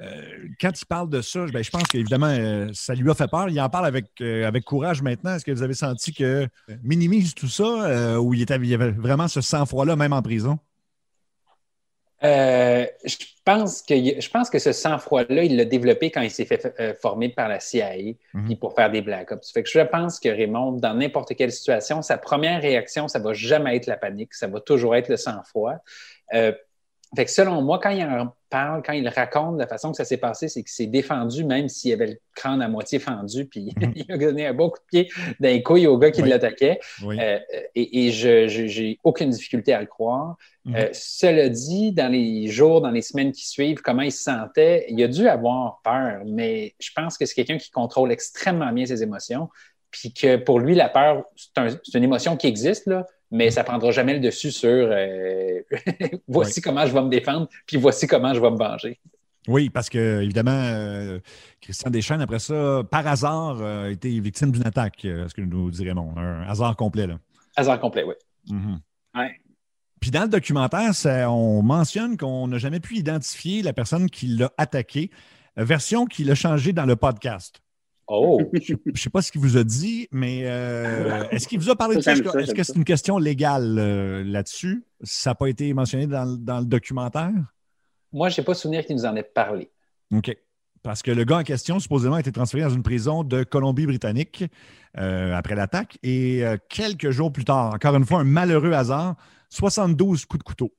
[SPEAKER 2] euh, quand il parle de ça, ben, je pense qu'évidemment, euh, ça lui a fait peur. Il en parle avec, euh, avec courage maintenant. Est-ce que vous avez senti que euh, minimise tout ça euh, ou il, était, il y avait vraiment ce sang-froid-là, même en prison?
[SPEAKER 7] Euh, je, pense que, je pense que ce sang-froid-là, il l'a développé quand il s'est fait euh, former par la CIA
[SPEAKER 2] Mhm.
[SPEAKER 7] puis pour faire des Black Ops. Fait que je pense que Raymond, dans n'importe quelle situation, sa première réaction, ça va jamais être la panique, ça va toujours être le sang-froid. Euh, fait que selon moi, quand il en parle, quand il raconte la façon que ça s'est passé, c'est qu'il s'est défendu, même s'il avait le crâne à moitié fendu, puis
[SPEAKER 2] Mhm.
[SPEAKER 7] il a donné un beau coup de pied dans les couilles au gars qui
[SPEAKER 2] Oui.
[SPEAKER 7] l'attaquait.
[SPEAKER 2] Oui.
[SPEAKER 7] Euh, et et je j'ai aucune difficulté à le croire.
[SPEAKER 2] Mhm.
[SPEAKER 7] Euh, cela dit, dans les jours, dans les semaines qui suivent, comment il se sentait, il a dû avoir peur, mais je pense que c'est quelqu'un qui contrôle extrêmement bien ses émotions, puis que pour lui, la peur, c'est un- c'est une émotion qui existe, là, mais ça prendra jamais le dessus sur euh, voici comment je vais me défendre, puis voici comment je vais me venger.
[SPEAKER 2] Oui, parce que, évidemment, euh, Christian Deschaines, après ça, par hasard, euh, a été victime d'une attaque, ce que nous dirait Raymond. Un hasard complet, là.
[SPEAKER 7] Hasard complet, oui.
[SPEAKER 2] Mhm.
[SPEAKER 8] Ouais.
[SPEAKER 2] Puis dans le documentaire, ça- on mentionne qu'on n'a jamais pu identifier la personne qui l'a attaqué, version qu'il a changée dans le podcast.
[SPEAKER 7] Oh!
[SPEAKER 2] Je ne sais pas ce qu'il vous a dit, mais euh, est-ce qu'il vous a parlé de ça? Est-ce
[SPEAKER 8] ça,
[SPEAKER 2] que- est-ce c'est une question légale euh, là-dessus? Ça n'a pas été mentionné dans, le- dans le documentaire?
[SPEAKER 7] Moi, je n'ai pas souvenir qu'il nous en ait parlé.
[SPEAKER 2] OK. Parce que le gars en question, supposément, a été transféré dans une prison de Colombie-Britannique euh, après l'attaque. Et quelques jours plus tard, encore une fois, un malheureux hasard, 72 coups de couteau.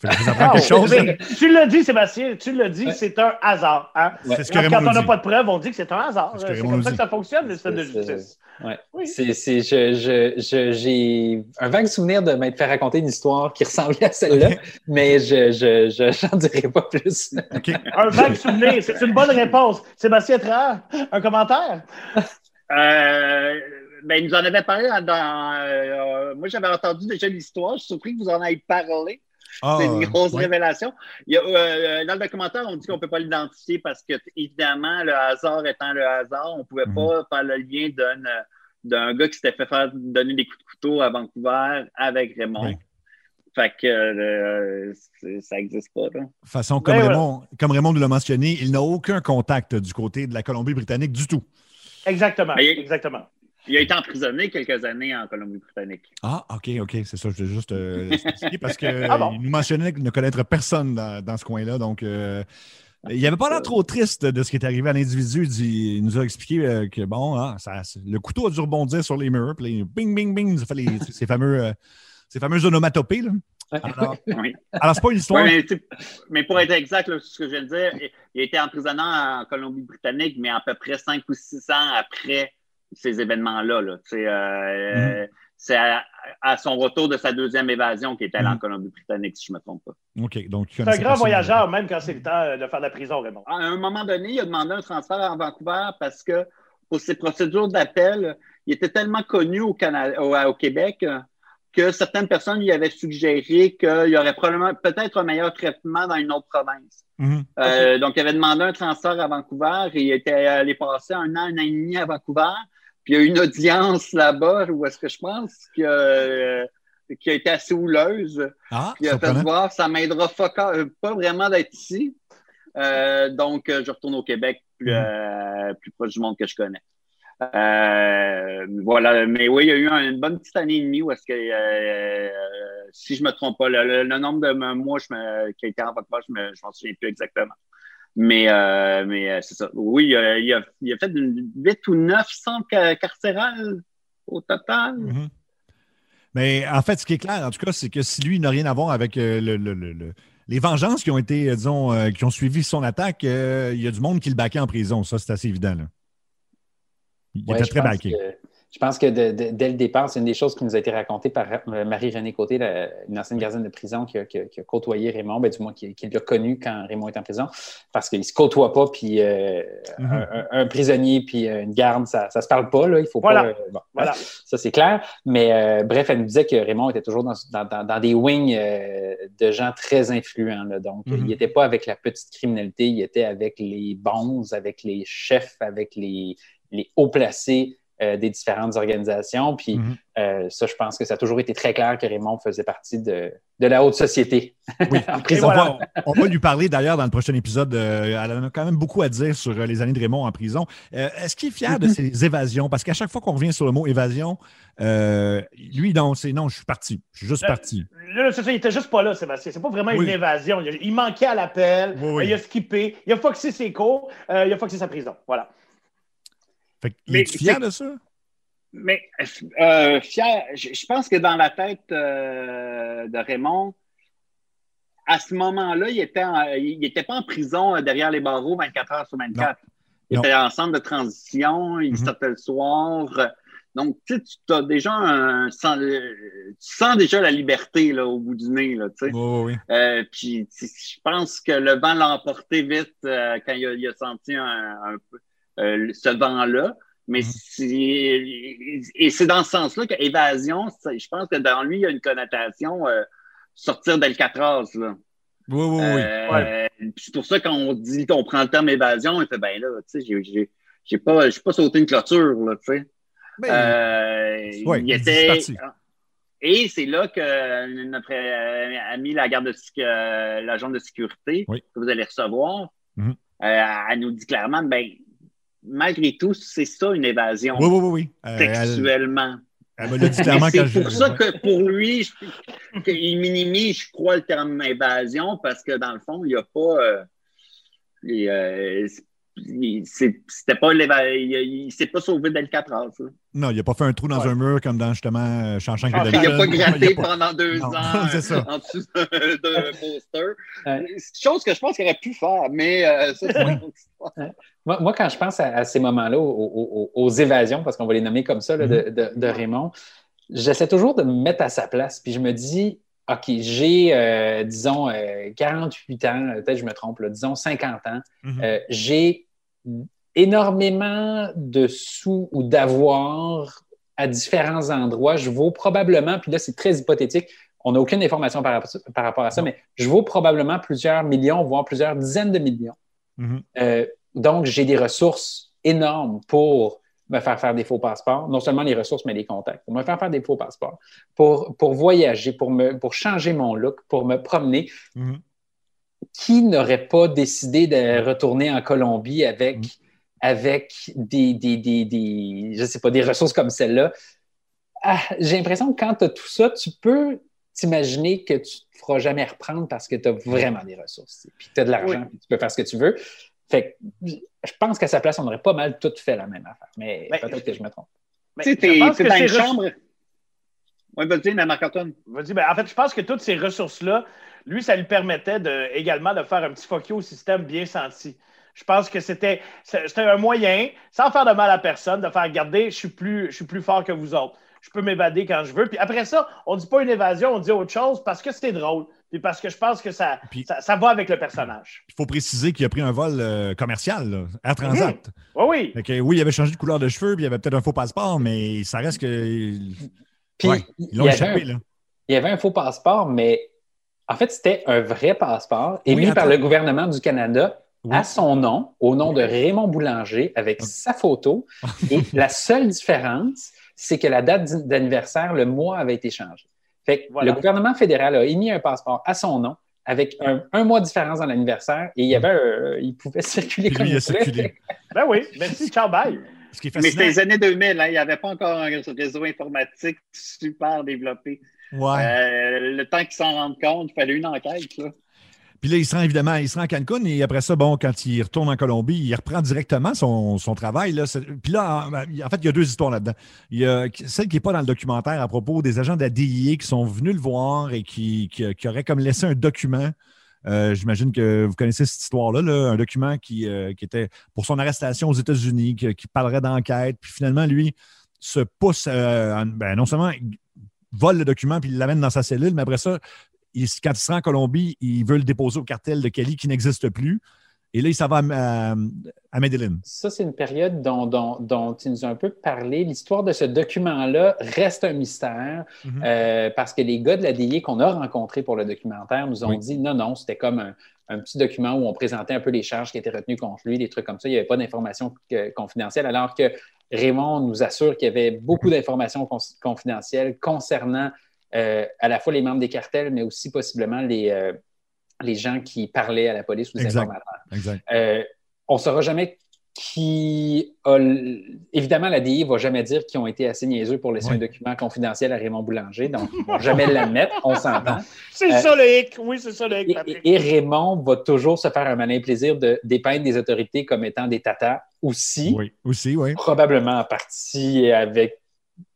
[SPEAKER 2] Fait que je vous apprends
[SPEAKER 6] Ah,
[SPEAKER 2] quelque chose.
[SPEAKER 6] mais tu l'as dit, Sébastien, tu l'as dit,
[SPEAKER 7] Ouais.
[SPEAKER 6] c'est un hasard. Hein?
[SPEAKER 2] C'est ce que
[SPEAKER 6] Quand
[SPEAKER 2] Raymond
[SPEAKER 6] on n'a pas de preuves, on dit que c'est un hasard.
[SPEAKER 2] C'est ce Raymond
[SPEAKER 6] comme ça
[SPEAKER 2] dit.
[SPEAKER 6] que ça fonctionne, le système de justice.
[SPEAKER 7] Ouais.
[SPEAKER 6] Oui.
[SPEAKER 7] C'est, c'est- je, je, je- j'ai un vague souvenir de m'être fait raconter une histoire qui ressemblait à celle-là, mais je, je, je, j'en dirai pas plus.
[SPEAKER 6] Un vague souvenir, c'est une bonne réponse. Sébastien Trahan, un commentaire?
[SPEAKER 8] Euh, ben, il nous en avait parlé dans. dans, euh, moi, j'avais entendu déjà l'histoire. Je suis surpris que vous en ayez parlé.
[SPEAKER 2] Ah,
[SPEAKER 8] C'est une grosse
[SPEAKER 2] ouais.
[SPEAKER 8] révélation. Il y a, euh, dans le documentaire, on dit qu'on ne peut pas l'identifier parce que, évidemment, le hasard étant le hasard, on ne pouvait
[SPEAKER 2] Mhm.
[SPEAKER 8] pas faire le lien d'un, euh, d'un gars qui s'était fait faire donner des coups de couteau à Vancouver avec Raymond.
[SPEAKER 2] Oui.
[SPEAKER 8] Fait que euh, c'est- ça n'existe pas. Là.
[SPEAKER 2] De toute façon, comme,
[SPEAKER 6] Ben,
[SPEAKER 2] Raymond, comme Raymond nous l'a mentionné, il n'a aucun contact du côté de la Colombie-Britannique du tout.
[SPEAKER 6] Exactement,
[SPEAKER 8] Mais-
[SPEAKER 6] exactement.
[SPEAKER 8] Il a été emprisonné quelques années en Colombie-Britannique.
[SPEAKER 2] Ah, OK, OK, c'est ça. Je voulais juste euh, spécifier parce qu'il
[SPEAKER 6] Ah bon?
[SPEAKER 2] nous mentionnait ne connaître personne dans, dans ce coin-là. Donc, euh, il n'avait pas l'air trop triste de ce qui est arrivé à l'individu. Il, nous a expliqué euh, que, bon, ça- le couteau a dû rebondir sur les murs. Puis, les bing, bing, bing, ça fait les, ces, fameux, euh, ces fameuses onomatopées. Là. Alors,
[SPEAKER 8] Oui.
[SPEAKER 2] alors c'est pas une histoire.
[SPEAKER 8] Ouais, mais, pour être exact, là, ce que je viens de dire, il- il a été emprisonné en Colombie-Britannique, mais à peu près 5 ou 6 ans après ces événements-là. Là. Tu sais, euh, C'est à, à son retour de sa deuxième évasion qu'il est allé en
[SPEAKER 2] Mhm.
[SPEAKER 8] Colombie-Britannique, si je ne me trompe pas.
[SPEAKER 2] OK, donc, il
[SPEAKER 6] C'est un grand voyageur, même quand c'est le temps de faire de la prison, Raymond.
[SPEAKER 8] À un moment donné, il a demandé un transfert à Vancouver parce que pour ses procédures d'appel, il était tellement connu au, Canada, au, au Québec que certaines personnes lui avaient suggéré qu'il y aurait probablement peut-être un meilleur traitement dans une autre province.
[SPEAKER 2] Mhm.
[SPEAKER 8] Euh, Donc, il avait demandé un transfert à Vancouver et il était allé passer un an, un an et demi à Vancouver. Puis il y a eu une audience là-bas où est-ce que je pense que, euh, qui a été assez houleuse.
[SPEAKER 2] Ah,
[SPEAKER 8] Puis il a fait voir, ça m'aidera euh, pas vraiment d'être ici. Euh, donc, je retourne au Québec, plus,
[SPEAKER 2] Mhm.
[SPEAKER 8] plus proche du monde que je connais. Euh, voilà, mais oui, il y a eu un- une bonne petite année et demie où est-ce que, euh, si je me trompe pas, le, nombre de mois je me, qui a été en je me, je m'en souviens plus exactement. Mais, euh, mais euh, c'est ça. Oui, il a, il a, il a fait une 8 ou 9 centres ca- carcérales au total.
[SPEAKER 2] Mhm. Mais en fait, ce qui est clair, en tout cas, c'est que si lui n'a rien à voir avec euh, le- le- le- le- les vengeances qui ont été, disons, euh, qui ont suivi son attaque, euh, il y a du monde qui le baquait en prison. Ça, c'est assez évident. Là. Il
[SPEAKER 7] Ouais,
[SPEAKER 2] était très baqué.
[SPEAKER 7] Je pense que de- de- dès le départ, c'est une des choses qui nous a été racontée par Marie-Renée Côté, la- une ancienne gardienne de prison qui a, qui a- qui a côtoyé Raymond, ben, du moins qui, qui l'a connu quand Raymond est en prison, parce qu'il ne se côtoie pas, puis euh,
[SPEAKER 2] Mhm.
[SPEAKER 7] un, un- un prisonnier puis euh, une garde, ça ne se parle pas, là, il faut
[SPEAKER 6] Voilà.
[SPEAKER 7] pas... euh, bon,
[SPEAKER 6] Voilà.
[SPEAKER 7] Ça, c'est clair. Mais euh, bref, elle nous disait que Raymond était toujours dans, dans- dans- dans des wings euh, de gens très influents. là. Donc,
[SPEAKER 2] Mhm.
[SPEAKER 7] il n'était pas avec la petite criminalité, il était avec les bons, avec les chefs, avec les, les hauts placés euh, des différentes organisations. Puis
[SPEAKER 2] Mhm.
[SPEAKER 7] euh, ça, je pense que ça a toujours été très clair que Raymond faisait partie de, de la haute société
[SPEAKER 2] Oui.
[SPEAKER 7] en prison.
[SPEAKER 2] on, va, on va lui parler d'ailleurs dans le prochain épisode. euh, elle en a quand même beaucoup à dire sur les années de Raymond en prison. Euh, Est-ce qu'il est fier de ses évasions? Parce qu'à chaque fois qu'on revient sur le mot évasion, euh, lui, non, c'est non, je suis parti. Je suis juste parti.
[SPEAKER 6] Là, c'est ça, il était juste pas là, Sébastien. C'est pas vraiment
[SPEAKER 2] Oui.
[SPEAKER 6] une évasion. Il, il manquait à l'appel,
[SPEAKER 2] Oui, oui.
[SPEAKER 6] il a skippé, il a foxé ses cours, euh, il a foxé sa prison. Voilà.
[SPEAKER 2] Fait qu'il
[SPEAKER 8] Mais
[SPEAKER 2] est fier de ça?
[SPEAKER 8] Mais euh, fier, je, je pense que dans la tête euh, de Raymond, à ce moment-là, il était, en- il était pas en prison euh, derrière les barreaux 24 heures sur 24. Il
[SPEAKER 2] Non.
[SPEAKER 8] était en centre de transition, il
[SPEAKER 2] Mhm.
[SPEAKER 8] sortait le soir. Donc, tu sais, tu as déjà un, sens- euh, tu sens déjà la liberté là, au bout du nez. Là, tu sais.
[SPEAKER 2] Oui, oui, oui.
[SPEAKER 8] Euh, puis je pense que le vent l'a emporté vite euh, quand il a, il a senti un, un peu euh, ce vent-là. Mais
[SPEAKER 2] Mhm.
[SPEAKER 8] c'est et c'est dans ce sens-là que évasion, c'est- je pense que dans lui, il y a une connotation euh, sortir d'Alcatraz. Là.
[SPEAKER 2] Oui, oui, oui.
[SPEAKER 8] Euh, C'est pour ça qu'on dit qu'on prend le terme évasion, il fait ben là, tu sais, j'ai- j'ai j'ai pas, j'ai pas sauté une clôture, là, tu sais.
[SPEAKER 2] Ben, Ouais,
[SPEAKER 8] il était.
[SPEAKER 2] parti.
[SPEAKER 8] Et c'est là que notre ami, la garde de l'agent de sécurité
[SPEAKER 2] Oui.
[SPEAKER 8] que vous allez recevoir,
[SPEAKER 2] Mhm.
[SPEAKER 8] euh, elle nous dit clairement, ben, malgré tout, c'est ça une évasion
[SPEAKER 2] oui, oui, oui, oui. Euh, elle,
[SPEAKER 8] textuellement.
[SPEAKER 2] elle
[SPEAKER 8] c'est
[SPEAKER 2] je.
[SPEAKER 8] pour ça que pour lui, je- qu'il minimise, je crois, le terme évasion parce que dans le fond, il n'y a pas. euh, euh, il- c'était pas il, il, il s'est pas sauvé d'Alcatraz.
[SPEAKER 2] Non, il n'a pas fait un trou dans
[SPEAKER 6] Ouais.
[SPEAKER 2] un mur comme dans justement euh, Shawshank
[SPEAKER 6] Ah,
[SPEAKER 8] Il n'a pas gratté
[SPEAKER 2] pas-
[SPEAKER 8] pendant deux
[SPEAKER 2] Non,
[SPEAKER 8] ans
[SPEAKER 2] ça.
[SPEAKER 8] en dessous d'un poster. Une chose que je pense qu'il aurait pu faire, mais euh, ça, c'est une autre histoire.
[SPEAKER 7] Moi, moi, quand je pense à, à ces moments-là, aux, aux- aux évasions, parce qu'on va les nommer comme ça, là, de, de- de Raymond, j'essaie toujours de me mettre à sa place. Puis je me dis, OK, j'ai, euh, disons, euh, 48 ans, peut-être je me trompe, là, disons 50 ans.
[SPEAKER 2] Mhm.
[SPEAKER 7] Euh, j'ai énormément de sous ou d'avoir à différents endroits. Je vaux probablement, puis là, c'est très hypothétique, on n'a aucune information par, rapport- par rapport à ça, mais je vaux probablement plusieurs millions, voire plusieurs dizaines de millions.
[SPEAKER 2] Mhm.
[SPEAKER 7] Euh, donc, j'ai des ressources énormes pour me faire faire des faux passeports. Non seulement les ressources, mais les contacts. Pour me faire faire des faux passeports, pour, pour voyager, pour, me, pour changer mon look, pour me promener.
[SPEAKER 2] Mhm.
[SPEAKER 7] Qui n'aurait pas décidé de retourner en Colombie avec,
[SPEAKER 2] Mhm.
[SPEAKER 7] avec des, des, des, des, je sais pas, des ressources comme celle-là? Ah, j'ai l'impression que quand tu as tout ça, tu peux t'imaginer que tu ne te feras jamais reprendre parce que tu as vraiment des ressources. Puis tu as de l'argent,
[SPEAKER 6] Oui.
[SPEAKER 7] puis tu peux faire ce que tu veux. Fait que je pense qu'à sa place, on aurait pas mal tout fait la même affaire. Mais
[SPEAKER 6] Ben,
[SPEAKER 7] peut-être que je me trompe.
[SPEAKER 6] Mais
[SPEAKER 8] Tu sais, t'es dans
[SPEAKER 6] ces
[SPEAKER 8] une
[SPEAKER 6] ressources-
[SPEAKER 8] chambre. Oui, vas-y, mais Marc-Antoine.
[SPEAKER 6] Vas-y, ben, en fait, je pense que toutes ces ressources-là, lui, ça lui permettait de, également de faire un petit fuck you au système bien senti. Je pense que c'était c'était un moyen, sans faire de mal à personne, de faire garder, je suis plus, je suis plus fort que vous autres. Je peux m'évader quand je veux. Puis après ça, on dit pas une évasion, on dit autre chose parce que c'est drôle. Puis parce que je pense que ça,
[SPEAKER 2] Puis-
[SPEAKER 6] ça, ça va avec le personnage.
[SPEAKER 2] Il faut préciser qu'il a pris un vol euh, commercial, là, Air Transat.
[SPEAKER 6] Oui, oui.
[SPEAKER 2] Fait que, oui, il avait changé de couleur de cheveux, puis il avait peut-être un faux passeport, mais ça reste que.
[SPEAKER 7] Puis,
[SPEAKER 2] Ouais, Ils
[SPEAKER 7] y
[SPEAKER 2] l'ont
[SPEAKER 7] avait
[SPEAKER 2] échappé,
[SPEAKER 7] un-
[SPEAKER 2] là.
[SPEAKER 7] il y avait un faux passeport, mais en fait, c'était un vrai passeport émis
[SPEAKER 2] attends.
[SPEAKER 7] par le gouvernement du Canada
[SPEAKER 2] Oui.
[SPEAKER 7] à son nom, au nom de Raymond Boulanger, avec sa photo. Et la seule différence, c'est que la date d'anniversaire, le mois avait été changé. Fait que
[SPEAKER 6] Voilà.
[SPEAKER 7] le gouvernement fédéral a émis un passeport à son nom avec un, un mois de différence dans l'anniversaire et il y avait un- il pouvait circuler
[SPEAKER 2] Puis
[SPEAKER 7] comme
[SPEAKER 2] lui, il
[SPEAKER 7] voulait.
[SPEAKER 2] circulé.
[SPEAKER 6] Ben oui, merci, ciao, bye.
[SPEAKER 2] Ce qui est
[SPEAKER 8] Mais c'était les années 2000, hein, il n'y avait pas encore un réseau informatique super développé.
[SPEAKER 2] Ouais.
[SPEAKER 8] Euh, le temps qu'ils s'en rendent compte, il fallait une enquête. Là.
[SPEAKER 2] Puis là, il se rend évidemment, il se rend à Cancun et après ça, bon, quand il retourne en Colombie, il reprend directement son, travail. Là. Puis là, en, en fait, il y a deux histoires là-dedans. Il y a celle qui n'est pas dans le documentaire à propos des agents de la DIA qui sont venus le voir et qui, qui, auraient comme laissé un document. Euh, J'imagine que vous connaissez cette histoire-là, là, un document qui, euh, qui était pour son arrestation aux États-Unis, qui, parlerait d'enquête. Puis finalement, lui, se pousse, euh, en- ben, non seulement il vole le document puis il l'amène dans sa cellule, mais après ça, il- quand il sera en Colombie, il veut le déposer au cartel de Kelly qui n'existe plus. Et là, il s'en va à, à, à Medellin.
[SPEAKER 7] Ça, c'est une période dont, dont, dont tu nous as un peu parlé. L'histoire de ce document-là reste un mystère
[SPEAKER 2] Mhm.
[SPEAKER 7] euh, parce que les gars de la DIA qu'on a rencontrés pour le documentaire nous ont
[SPEAKER 2] Oui.
[SPEAKER 7] dit non, non, c'était comme un, un petit document où on présentait un peu les charges qui étaient retenues contre lui, des trucs comme ça. Il n'y avait pas d'informations confidentielles, alors que Raymond nous assure qu'il y avait beaucoup d'informations cons- confidentielles concernant à la fois les membres des cartels, mais aussi possiblement les, euh, les gens qui parlaient à la police ou les
[SPEAKER 2] Exact.
[SPEAKER 7] informateurs.
[SPEAKER 2] Exact.
[SPEAKER 7] Euh, on ne saura jamais qui a. l- Évidemment, la DI ne va jamais dire qu'ils ont été assez niaiseux pour laisser
[SPEAKER 2] Oui.
[SPEAKER 7] un document confidentiel à Raymond Boulanger, donc ils ne vont jamais l'admettre, on s'entend.
[SPEAKER 6] C'est
[SPEAKER 7] Euh,
[SPEAKER 6] ça le hic. Oui, c'est ça le hic,
[SPEAKER 7] et- et Raymond va toujours se faire un malin plaisir de dépeindre des autorités comme étant des tatas aussi,
[SPEAKER 2] Oui, aussi, oui.
[SPEAKER 7] probablement en partie avec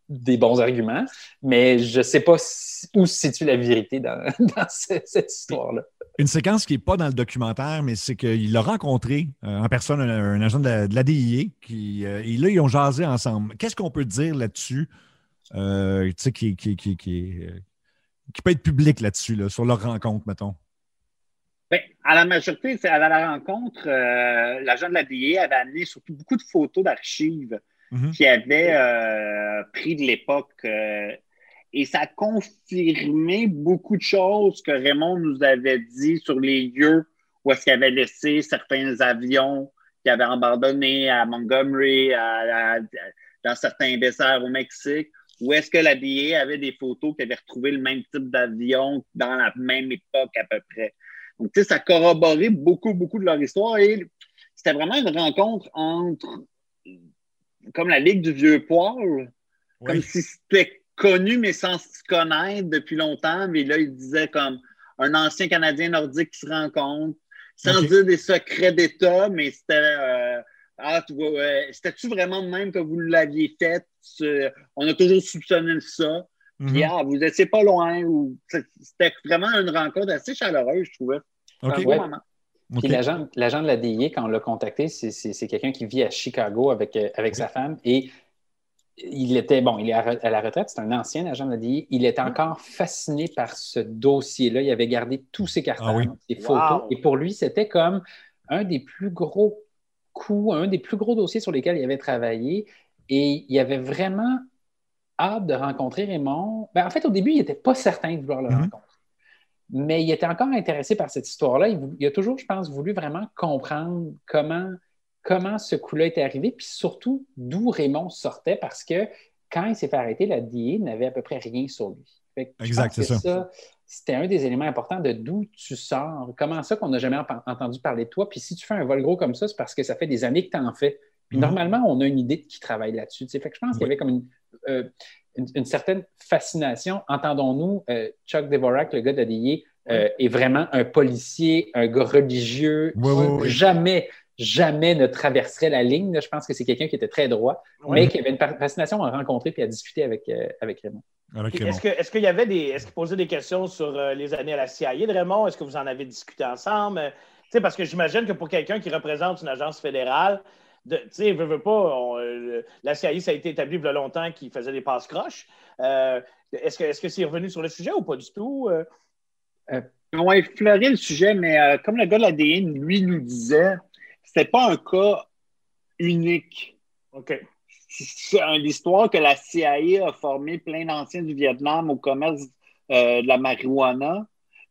[SPEAKER 7] des bons arguments, mais je ne sais pas si- où se situe la vérité dans, dans ce- cette histoire-là.
[SPEAKER 2] Une séquence qui n'est pas dans le documentaire, mais c'est qu'il a rencontré euh, en personne un, un agent de la, de la DIA qui, euh, et là, ils ont jasé ensemble. Qu'est-ce qu'on peut dire là-dessus euh, tu sais, qui, qui, qui, qui, est, euh, qui peut être public là-dessus, là, sur leur rencontre, mettons?
[SPEAKER 8] Ben, à la majorité, c'est à la rencontre, euh, l'agent de la DIA avait amené surtout beaucoup de photos d'archives
[SPEAKER 2] Mhm.
[SPEAKER 8] qu'il avait euh, pris de l'époque. euh, et ça a confirmé beaucoup de choses que Raymond nous avait dit sur les lieux où est-ce qu'il avait laissé certains avions qu'il avait abandonnés à Montgomery, à- dans certains déserts au Mexique, où est-ce que la avait des photos qui avaient retrouvé le même type d'avion dans la même époque à peu près. Donc, tu sais, ça corroborait beaucoup, beaucoup de leur histoire et c'était vraiment une rencontre entre comme la Ligue du Vieux Poil, comme si c'était connu, mais sans se connaître depuis longtemps. Mais là, il disait comme un ancien Canadien nordique qui se rencontre, sans dire des secrets d'État, mais c'était. euh, ah, tu vois, euh, c'était-tu vraiment de même que vous l'aviez fait? On a toujours soupçonné de ça. Puis,
[SPEAKER 2] Mhm.
[SPEAKER 8] ah, vous étiez pas loin. Ou... C'était vraiment une rencontre assez chaleureuse, je trouvais.
[SPEAKER 2] OK.
[SPEAKER 8] Un beau
[SPEAKER 7] Ouais.
[SPEAKER 8] moment.
[SPEAKER 7] Puis l'agent l'agent de la DIA, quand on l'a contacté, c'est- c'est c'est quelqu'un qui vit à Chicago avec, euh, avec sa femme et il était, bon, il est à la retraite, c'est un ancien agent de la DIA. Il était encore fasciné par ce dossier-là. Il avait gardé tous ses cartons,
[SPEAKER 2] Ah oui.
[SPEAKER 7] ses photos.
[SPEAKER 6] Wow.
[SPEAKER 7] Et pour lui, c'était comme un des plus gros coups, un des plus gros dossiers sur lesquels il avait travaillé. Et il avait vraiment hâte de rencontrer Raymond. Ben, en fait, au début, il n'était pas certain de vouloir le
[SPEAKER 2] Mhm.
[SPEAKER 7] rencontrer. Mais il était encore intéressé par cette histoire-là. Il, a toujours, je pense, voulu vraiment comprendre comment, comment ce coup-là était arrivé, puis surtout d'où Raymond sortait, parce que quand il s'est fait arrêter, la DIA n'avait à peu près rien sur lui.
[SPEAKER 2] Exact, c'est ça.
[SPEAKER 7] C'était un des éléments importants de d'où tu sors. Comment ça qu'on n'a jamais entendu parler de toi? Puis si tu fais un vol gros comme ça, c'est parce que ça fait des années que tu en fais. Puis
[SPEAKER 2] Mhm.
[SPEAKER 7] normalement, on a une idée de qui travaille là-dessus. Fait que je pense qu'il y avait comme une, euh, une, une certaine fascination. Entendons-nous, euh, Chuck Devorak, le gars de DIA, euh, est vraiment un policier, un gars religieux.
[SPEAKER 2] Oui, oui, oui.
[SPEAKER 7] Jamais, jamais ne traverserait la ligne. Je pense que c'est quelqu'un qui était très droit, mais qui avait une fascination à rencontrer puis à discuter avec, euh, avec Raymond.
[SPEAKER 2] Avec
[SPEAKER 6] Est-ce
[SPEAKER 2] Raymond.
[SPEAKER 6] que- est-ce qu'il y avait des. Est-ce qu'il posait des questions sur euh, les années à la CIA de Raymond? Est-ce que vous en avez discuté ensemble? Tu sais, parce que j'imagine que pour quelqu'un qui représente une agence fédérale, tu sais, veut, veut pas, on, euh, la CIA, ça a été établi il y a longtemps qu'il faisait des passes-croches. Euh, est-ce que c'est revenu sur le sujet ou pas du tout?
[SPEAKER 8] Ils ont effleuré le sujet, mais euh, comme le gars de l'ADN, lui, nous disait, c'était pas un cas unique.
[SPEAKER 6] OK.
[SPEAKER 8] c'est l'histoire que la CIA a formé plein d'anciens du Vietnam au commerce de la marijuana.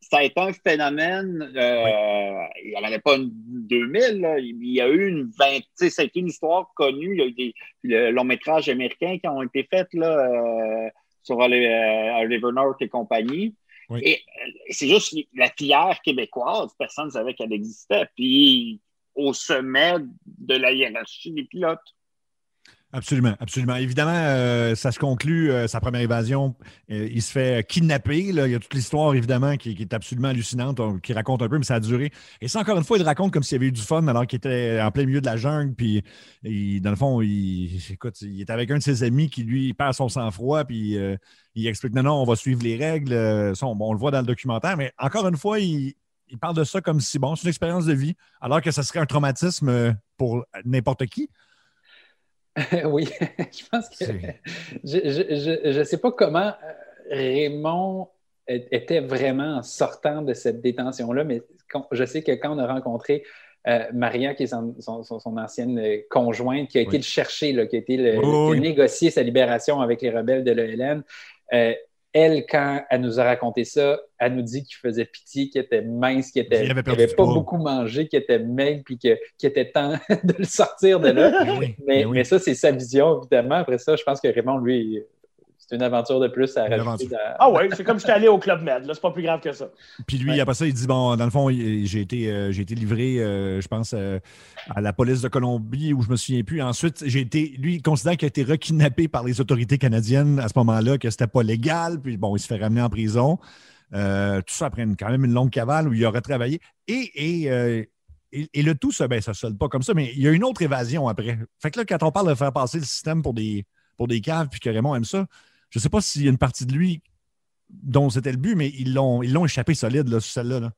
[SPEAKER 8] Ça a été un phénomène, euh, il n'y en avait pas une 2000, là. il y a eu une 20, ça a été une histoire connue, il y a eu des longs métrages américains qui ont été faits là, euh, sur Oliver North et compagnie. Et c'est juste la filière québécoise, personne ne savait qu'elle existait. Puis au sommet de la hiérarchie des pilotes.
[SPEAKER 2] Absolument, absolument. Évidemment, euh, ça se conclut, euh, sa première évasion, euh, il se fait kidnapper. Il y a toute l'histoire, évidemment, qui, est absolument hallucinante, qui raconte un peu, mais ça a duré. Et ça, encore une fois, il raconte comme s'il avait eu du fun alors qu'il était en plein milieu de la jungle. Puis, dans le fond, il, écoute, il est avec un de ses amis qui, lui, perd son sang-froid. Puis, il explique non, non, on va suivre les règles. on le voit dans le documentaire, mais encore une fois, il, il parle de ça comme si, bon, c'est une expérience de vie, alors que ça serait un traumatisme pour n'importe qui.
[SPEAKER 7] oui, je pense que je ne sais pas comment euh, Raymond était vraiment sortant de cette détention-là, mais je sais que quand on a rencontré euh, Maria, qui est son, ancienne conjointe, qui a été le chercher, là, qui a été le, négocier sa libération avec les rebelles de l'ELN, euh, elle, quand elle nous a raconté ça, elle nous dit qu'il faisait pitié, qu'il était mince, qu'il n'avait pas beaucoup mangé, qu'il était maigre, puis qu'il était temps de le sortir de là. mais, mais, ça, c'est sa vision, évidemment. Après ça, je pense que Raymond, lui, c'est une aventure de plus à rajouter.
[SPEAKER 6] Ah ouais, c'est comme si j'étais allé au Club Med, là, c'est pas plus grave que ça.
[SPEAKER 2] Puis lui, après ça, il dit bon, dans le fond, j'ai été, euh, j'ai été livré, euh, je pense, euh, à la police de Colombie, où je me souviens plus. Ensuite, j'ai été, lui, il considère qu'il a été rekidnappé par les autorités canadiennes à ce moment-là, que c'était pas légal, puis bon, il se fait ramener en prison. tout ça après quand même une longue cavale où il aurait travaillé. Et, et et, le tout, ça, ben, ça sonne pas comme ça, mais il y a une autre évasion après. Fait que là, quand on parle de faire passer le système pour des, pour des caves, puis que Raymond aime ça, je ne sais pas s'il y a une partie de lui dont c'était le but, mais ils l'ont, échappé solide, là, sur celle-là.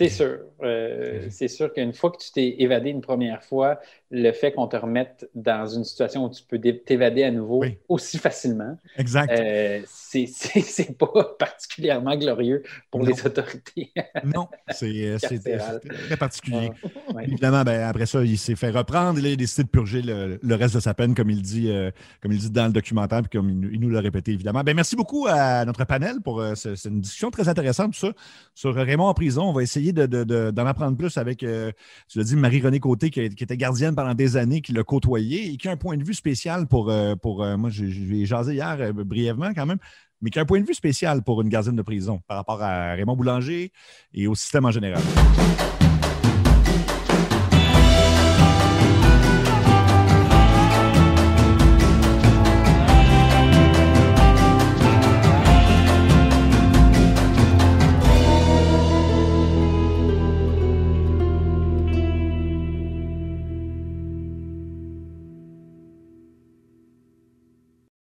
[SPEAKER 7] C'est sûr. Euh, c'est sûr qu'une fois que tu t'es évadé une première fois, le fait qu'on te remette dans une situation où tu peux t'évader à nouveau aussi facilement,
[SPEAKER 2] exact.
[SPEAKER 7] Euh, c'est pas particulièrement glorieux pour les autorités.
[SPEAKER 2] non, c'est très particulier. Ah, Évidemment, ben, après ça, il s'est fait reprendre. Il a décidé de purger le, reste de sa peine, comme il dit, euh, comme il dit dans le documentaire, puis comme il, nous l'a répété, évidemment. Ben, merci beaucoup à notre panel pour c'est une discussion très intéressante, tout ça, sur Raymond en prison. On va essayer d'en apprendre plus avec, euh, tu l'as dit, Marie-Renée Côté, qui, était gardienne pendant des années, qui l'a côtoyé et qui a un point de vue spécial pour, euh, pour euh, moi, j'ai jasé hier brièvement quand même, mais qui a un point de vue spécial pour une gardienne de prison par rapport à Raymond Boulanger et au système en général.